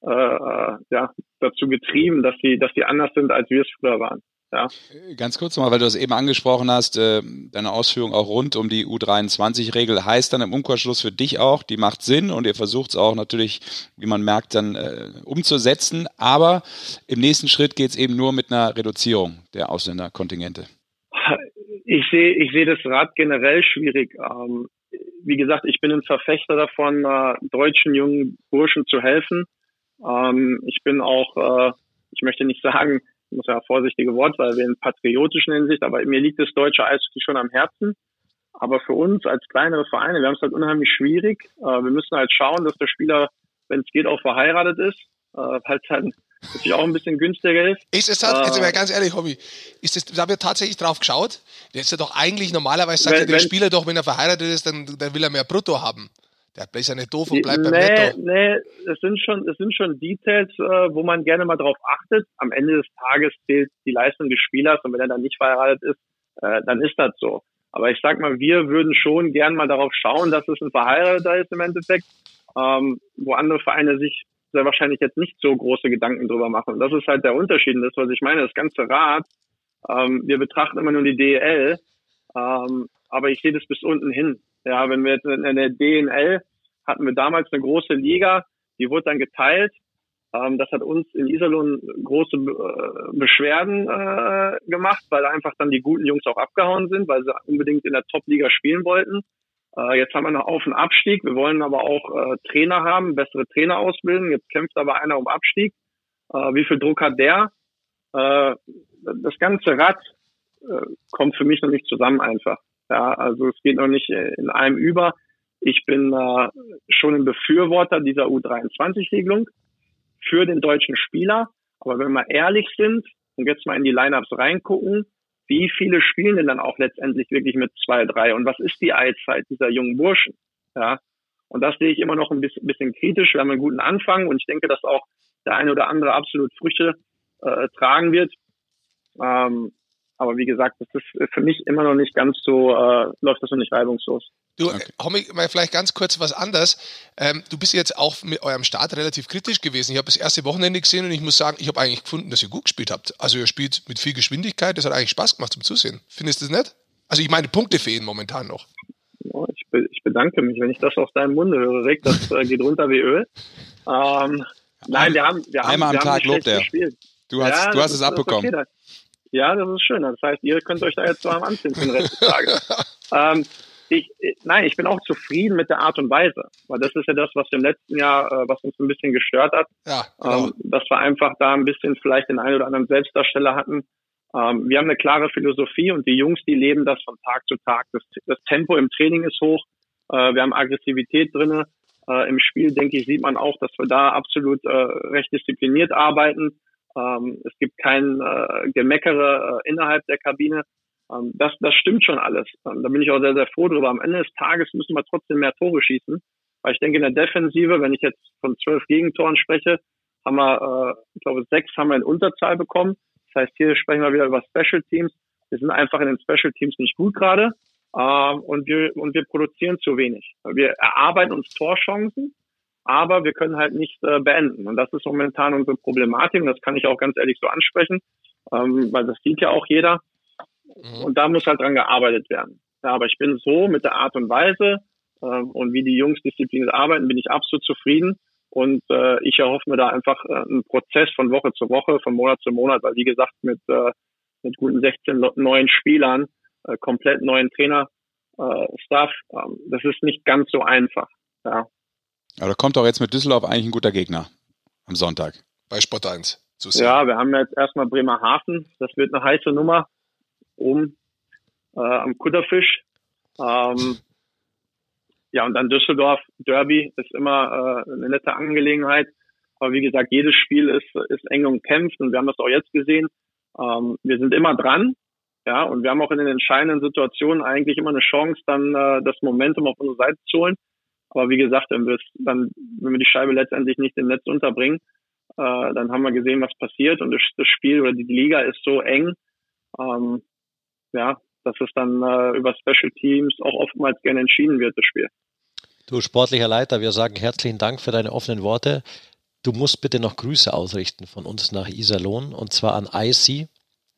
äh, äh ja, dazu getrieben, dass sie, dass sie anders sind, als wir es früher waren. Ja.
Ganz kurz mal, weil du es eben angesprochen hast, äh, deine Ausführung auch rund um die U23-Regel heißt dann im Umkehrschluss für dich auch, die macht Sinn und ihr versucht es auch natürlich, wie man merkt, dann äh, umzusetzen. Aber im nächsten Schritt geht es eben nur mit einer Reduzierung der Ausländerkontingente.
Ich sehe ich sehe das Rad generell schwierig. Ähm, wie gesagt, ich bin ein Verfechter davon, äh, deutschen jungen Burschen zu helfen. Ähm, ich bin auch, äh, ich möchte nicht sagen, muss ja vorsichtige Wortwahl wählen, patriotischen Hinsicht, aber mir liegt das deutsche Eishockey schon am Herzen. Aber für uns als kleinere Vereine, wir haben es halt unheimlich schwierig. Äh, wir müssen halt schauen, dass der Spieler, wenn es geht, auch verheiratet ist, äh, halt dann natürlich auch ein bisschen günstiger ist.
Ist es halt, jetzt mal ganz ehrlich, Hobby, ist das, da haben wir tatsächlich drauf geschaut? Der ist ja doch eigentlich, normalerweise sagt wenn, der Spieler doch, wenn er verheiratet ist, dann, dann will er mehr Brutto haben. Der ist ja nicht doof und bleibt nee, beim Netto.
Nee, es sind schon, es sind schon Details, äh, wo man gerne mal drauf achtet. Am Ende des Tages zählt die Leistung des Spielers und wenn er dann nicht verheiratet ist, äh, dann ist das so. Aber ich sag mal, wir würden schon gern mal darauf schauen, dass es ein Verheirateter ist im Endeffekt, ähm, wo andere Vereine sich sehr wahrscheinlich jetzt nicht so große Gedanken drüber machen. Und das ist halt der Unterschied. Das, was ich meine, das ganze Rad, ähm, wir betrachten immer nur die DEL, ähm, aber ich sehe das bis unten hin. Ja, wenn wir jetzt in der DNL hatten wir damals eine große Liga, die wurde dann geteilt. Ähm, das hat uns in Iserlohn große äh, Beschwerden äh, gemacht, weil einfach dann die guten Jungs auch abgehauen sind, weil sie unbedingt in der Top-Liga spielen wollten. Äh, jetzt haben wir noch Auf- und Abstieg. Wir wollen aber auch äh, Trainer haben, bessere Trainer ausbilden. Jetzt kämpft aber einer um Abstieg. Äh, wie viel Druck hat der? Äh, das ganze Rad äh, kommt für mich noch nicht zusammen einfach. Ja, also es geht noch nicht äh, in einem über. Ich bin äh, schon ein Befürworter dieser U23-Regelung für den deutschen Spieler. Aber wenn wir ehrlich sind und jetzt mal in die Lineups reingucken, wie viele spielen denn dann auch letztendlich wirklich mit zwei, drei? Und was ist die Eiszeit dieser jungen Burschen? Ja. Und das sehe ich immer noch ein bisschen, bisschen kritisch. Wir haben einen guten Anfang und ich denke, dass auch der eine oder andere absolut Früchte äh, tragen wird. Ähm, aber wie gesagt, das ist für mich immer noch nicht ganz so, äh, läuft das noch nicht reibungslos.
Du, okay. Hommi, mal vielleicht ganz kurz was anderes. Ähm, du bist jetzt auch mit eurem Start relativ kritisch gewesen. Ich habe das erste Wochenende gesehen und ich muss sagen, ich habe eigentlich gefunden, dass ihr gut gespielt habt. Also ihr spielt mit viel Geschwindigkeit, das hat eigentlich Spaß gemacht zum Zusehen. Findest du das nicht? Also ich meine Punkte fehlen momentan noch.
Ja, ich, be ich, bedanke mich, wenn ich das aus deinem Munde höre, Rick, das äh, geht runter wie Öl. Ähm, nein, wir haben, wir haben,
Einmal
am
Tag lobt er. Du hast, ja, du hast es abbekommen. Okay,
ja, das ist schön. Das heißt, ihr könnt euch da jetzt warm anziehen für den Rest des Tages. ähm, ich, nein, ich bin auch zufrieden mit der Art und Weise, weil das ist ja das, was im letzten Jahr, äh, was uns ein bisschen gestört hat,
ja, genau.
ähm, dass wir einfach da ein bisschen vielleicht den einen oder anderen Selbstdarsteller hatten. Ähm, wir haben eine klare Philosophie und die Jungs, die leben das von Tag zu Tag. Das, das Tempo im Training ist hoch, äh, wir haben Aggressivität drinne. Äh, Im Spiel, denke ich, sieht man auch, dass wir da absolut äh, recht diszipliniert arbeiten. Ähm, es gibt kein äh, Gemeckere äh, innerhalb der Kabine. Ähm, das, das stimmt schon alles. Ähm, da bin ich auch sehr, sehr froh drüber. Am Ende des Tages müssen wir trotzdem mehr Tore schießen. Weil ich denke, in der Defensive, wenn ich jetzt von zwölf Gegentoren spreche, haben wir, äh, ich glaube, sechs haben wir in Unterzahl bekommen. Das heißt, hier sprechen wir wieder über Special Teams. Wir sind einfach in den Special Teams nicht gut gerade. Äh, und wir, und wir produzieren zu wenig. Wir erarbeiten uns Torchancen, aber wir können halt nicht äh, beenden. Und das ist momentan unsere Problematik und das kann ich auch ganz ehrlich so ansprechen, ähm, weil das sieht ja auch jeder. Mhm. Und da muss halt dran gearbeitet werden. Ja, aber ich bin so mit der Art und Weise ähm, und wie die Jungs diszipliniert arbeiten, bin ich absolut zufrieden. Und äh, ich erhoffe mir da einfach äh, einen Prozess von Woche zu Woche, von Monat zu Monat, weil wie gesagt, mit, äh, mit guten 16 neuen Spielern, äh, komplett neuen Trainer, äh, Staff, ähm, das ist nicht ganz so einfach. Ja.
Aber da kommt doch jetzt mit Düsseldorf eigentlich ein guter Gegner am Sonntag.
Bei Sport 1.
Ja, wir haben jetzt erstmal Bremerhaven. Das wird eine heiße Nummer oben äh, am Kutterfisch. Ähm, ja, und dann Düsseldorf, Derby ist immer äh, eine nette Angelegenheit. Aber wie gesagt, jedes Spiel ist, ist eng umkämpft und wir haben das auch jetzt gesehen. Ähm, wir sind immer dran. Ja, und wir haben auch in den entscheidenden Situationen eigentlich immer eine Chance, dann äh, das Momentum auf unsere Seite zu holen. Aber wie gesagt, wenn wir, dann, wenn wir die Scheibe letztendlich nicht im Netz unterbringen, äh, dann haben wir gesehen, was passiert. Und das, das Spiel oder die Liga ist so eng. Ähm, ja, dass es dann äh, über Special Teams auch oftmals gerne entschieden wird, das Spiel.
Du sportlicher Leiter, wir sagen herzlichen Dank für deine offenen Worte. Du musst bitte noch Grüße ausrichten von uns nach Iserlohn und zwar an IC.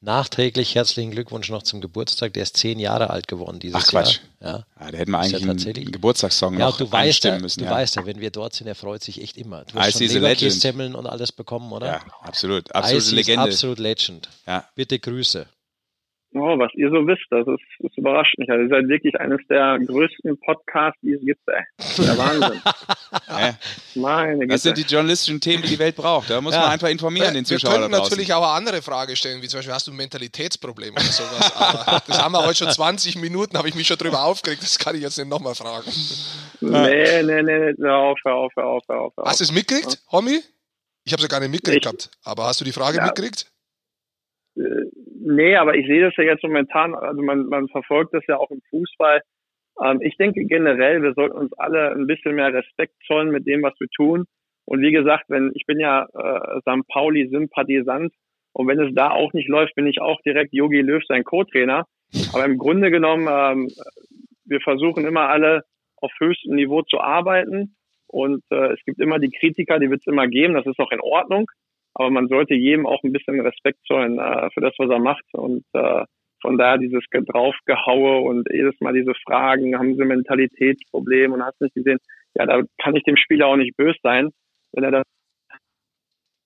Nachträglich herzlichen Glückwunsch noch zum Geburtstag. Der ist zehn Jahre alt geworden dieses
Ach Quatsch.
Jahr. Ja.
Ja, da hätten wir
Ist ja
eigentlich einen, Geburtstagssong
Ja,
noch
du weißt ja,
müssen.
du
ja.
weißt ja, wenn wir dort sind, er freut sich echt immer. Du
IC
hast schon
a legend.
Leberkässemmeln und alles bekommen, oder?
ja, absolut. Absolute Legende.
absolut Legend.
Ja.
Bitte Grüße.
Oh, was ihr so wisst, das ist, das überrascht mich. Also ihr seid wirklich eines der größten Podcasts, die es gibt, ey. Der Wahnsinn. Meine
Das sind die journalistischen Themen, die die Welt braucht. Da muss
Ja.
man einfach informieren, den
wir
Zuschauer
könnten
draußen.
natürlich auch eine andere Frage stellen, wie zum Beispiel, hast du ein Mentalitätsproblem oder sowas? Aber das haben wir heute schon 20 Minuten, habe ich mich schon drüber aufgeregt, das kann ich jetzt nicht nochmal fragen.
Nee, nee, nee, nee, hör auf, hör auf, hör auf, hör auf.
Hast du es mitgekriegt, Homie? Ich habe es ja gar nicht mitgekriegt gehabt, aber hast du die Frage
Ja.
mitgekriegt?
Nee, aber ich sehe das ja jetzt momentan, also man, man verfolgt das ja auch im Fußball. Ähm, ich denke generell, wir sollten uns alle ein bisschen mehr Respekt zollen mit dem, was wir tun. Und wie gesagt, wenn ich bin ja äh, St. Pauli-Sympathisant und wenn es da auch nicht läuft, bin ich auch direkt Yogi Löw sein Co-Trainer. Aber im Grunde genommen, ähm, wir versuchen immer alle auf höchstem Niveau zu arbeiten und äh, es gibt immer die Kritiker, die wird es immer geben, das ist auch in Ordnung aber man sollte jedem auch ein bisschen Respekt zollen äh, für das, was er macht. Und äh, von daher dieses Ge- Draufgehaue und jedes Mal diese Fragen, haben sie ein Mentalitätsproblem und hast nicht gesehen, ja, da kann ich dem Spieler auch nicht böse sein, wenn er das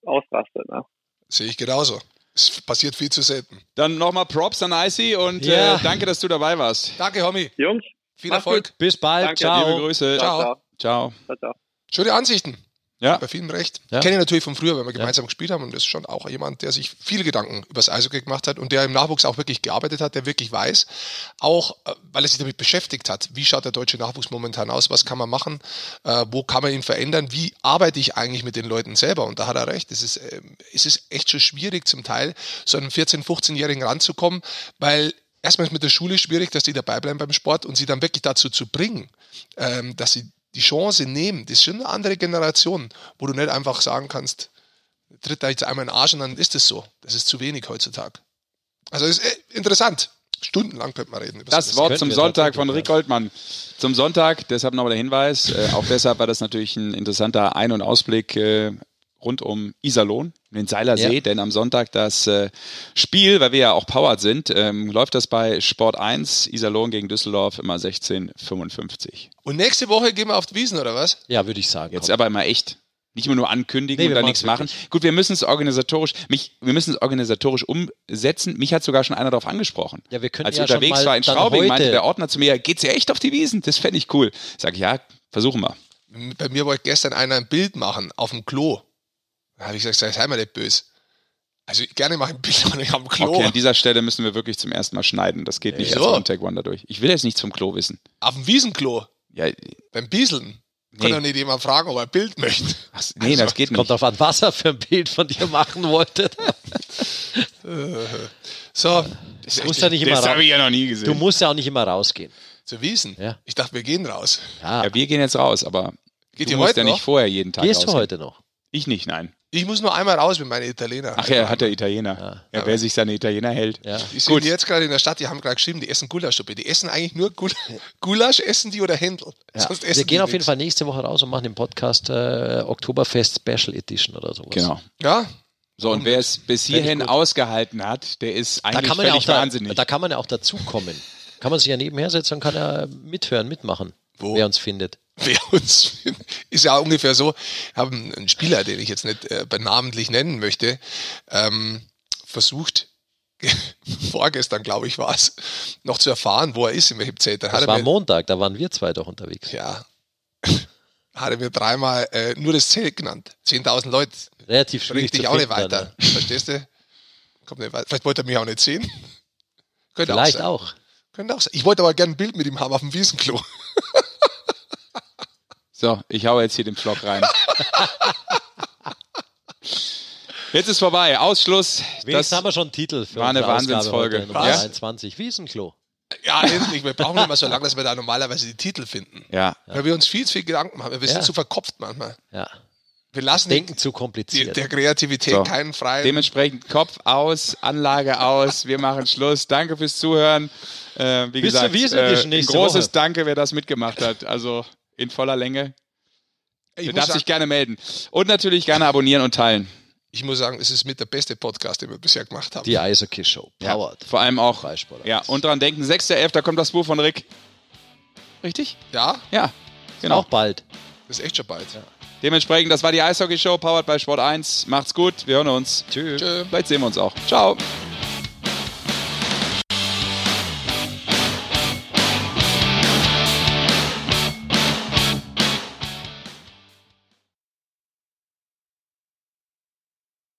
ausrastet. Ne?
Sehe ich genauso. Es passiert viel zu selten.
Dann nochmal Props an Icy und
Ja.
äh, danke, dass du dabei warst.
Danke, Homie.
Jungs,
Viel Erfolg.
Bis bald.
Danke,
Ciao.
Liebe Grüße.
Ciao.
ciao,
Ciao.
ciao, ciao.
Schöne Ansichten.
Ja.
Bei vielen recht.
Ja.
Kenne ich natürlich von früher, wenn wir gemeinsam gespielt haben und das ist schon auch jemand, der sich viele Gedanken über das Eishockey gemacht hat und der im Nachwuchs auch wirklich gearbeitet hat, der wirklich weiß, auch äh, weil er sich damit beschäftigt hat, wie schaut der deutsche Nachwuchs momentan aus, was kann man machen, äh, wo kann man ihn verändern, wie arbeite ich eigentlich mit den Leuten selber und da hat er recht, es ist, äh, es ist echt schon schwierig zum Teil, so einen 14-, 15-Jährigen ranzukommen, weil erstmal ist mit der Schule schwierig, dass die dabei bleiben beim Sport und sie dann wirklich dazu zu bringen, ähm, dass sie die Chance nehmen. Das ist schon eine andere Generation, wo du nicht einfach sagen kannst, tritt da jetzt einmal in den Arsch und dann ist es so. Das ist zu wenig heutzutage. Also ist äh, interessant. Stundenlang könnte man reden. Über
Das. Wort zum Sonntag von. Rick Goldmann. Zum Sonntag, deshalb nochmal der Hinweis, äh, auch deshalb war das natürlich ein interessanter Ein- und Ausblick äh, rund um Iserlohn, den Seilersee,
Ja.
denn am Sonntag das äh, Spiel, weil wir ja auch powered sind, ähm, läuft das bei Sport 1, Iserlohn gegen Düsseldorf immer 16:55.
Und nächste Woche gehen wir auf die Wiesen, oder was?
Ja, würde ich sagen.
Jetzt
komm.
aber immer echt. Nicht immer nur ankündigen
Nee,
und dann nichts machen.
wirklich.
Gut, wir müssen es organisatorisch, mich, wir müssen es organisatorisch umsetzen. Mich hat sogar schon einer darauf angesprochen.
Ja, wir können
Als
ja
ich unterwegs
schon mal
war in Straubing,
heute-
meinte der Ordner zu mir, geht's ja echt auf die Wiesen? Das fände ich cool. Sag ich, ja, versuchen wir.
Bei mir wollte gestern einer ein Bild machen auf dem Klo. Da habe ich gesagt, sei mal nicht böse. Also gerne mache ich ein Bild, nicht am Klo.
Okay, an dieser Stelle müssen wir wirklich zum ersten Mal schneiden. Das geht nicht
Wieso?
als One-Take One dadurch. Ich will jetzt nichts vom Klo wissen.
Auf dem Wiesenklo,
Ja,
beim Bieseln.
Nee.
Kann doch nicht jemand fragen, ob er ein Bild möchte.
was, nee, das geht
Kommt
nicht.
drauf an, was er für ein Bild von dir machen wollte.
So,
Du musst ja nicht immer
Das habe
raus.
ich ja noch nie gesehen.
Du musst ja auch nicht immer rausgehen.
zu Wiesen.
Ja.
Ich dachte, wir gehen raus.
Ja,
ja, wir gehen jetzt raus, aber
Geht
du
ihr
musst
heute
ja nicht
noch?
vorher jeden Tag
gehst du
rausgehen.
heute noch?
Ich nicht, nein.
Ich muss nur einmal raus mit meinen Italiener.
Ach ja, hat der Italiener. Ja, wer sich seine Italiener hält.
Ja.
Die sind jetzt gerade in der Stadt, die haben gerade geschrieben, die essen Gulaschsuppe. Die essen eigentlich nur Gul Gulasch, essen die oder Händel.
Ja.
Sonst essen
Wir gehen
die
auf jeden
nix.
Fall nächste Woche raus und machen den Podcast äh, Oktoberfest Special Edition oder sowas.
Genau.
Ja,
So, und wer es bis
ich
hierhin ausgehalten hat, der ist
Da
eigentlich
kann man ja auch
völlig
da,
wahnsinnig.
da kann man ja auch dazukommen. Kann man sich ja nebenher setzen und kann ja mithören, mitmachen,
Wo?
wer uns findet.
wer uns ist ja ungefähr so. Ich habe einen Spieler, den ich jetzt nicht äh, namentlich nennen möchte, ähm, versucht, vorgestern, glaube ich, war es, noch zu erfahren, wo er ist, in welchem Zelt. Dann
Das war
mir,
Montag, da waren wir zwei doch unterwegs.
ja, hat er mir dreimal äh, nur das Zelt genannt. 10.000 Leute.
Relativ schwierig
Bringt dich auch nicht
finden dann,
weiter. Verstehst du? Kommt nicht weiter. Vielleicht wollte er mich auch nicht sehen. Könnte
Vielleicht
auch.
auch.
Sein. Könnte auch sein. Ich wollte aber gerne ein Bild mit ihm haben auf dem Wiesenklo.
So, ich hau jetzt hier den Vlog rein. Jetzt ist vorbei. Ausschluss.
Wenigstens haben wir schon einen Titel für
war eine
unsere Ausgabe
Wahnsinnsfolge.
heute, Nummer
Was?
23. Wiesenklo.
Ja, endlich. Wir brauchen mal so lange, dass wir da normalerweise die Titel finden.
ja,
Weil wir uns viel zu viel Gedanken machen. Wir sind
Ja.
zu verkopft manchmal.
Ja.
Wir lassen
Denken zu
die,
kompliziert.
der Kreativität
So.
keinen freien.
Dementsprechend Kopf aus, Anlage aus. Wir machen Schluss. Danke fürs Zuhören. Äh, wie
Bis
gesagt, äh, ein großes
Woche.
Danke, wer das mitgemacht hat. Also in voller Länge.
ich,
Wer
muss
darf sich
sagen,
gerne melden. Und natürlich gerne abonnieren und teilen.
ich muss sagen, es ist mit der beste Podcast, den wir bisher gemacht haben.
Die Eishockey Show. Powered.
Vor allem auch. Ja, und dran denken, 6.11. kommt das Buch von Rick. Richtig?
Ja,
Ja, genau.
Auch bald.
das ist echt schon bald.
Dementsprechend, das war die Eishockey Show, powered by Sport 1. Macht's gut, wir hören uns.
Tschüss.
Tschö.
Vielleicht sehen wir uns auch. Ciao.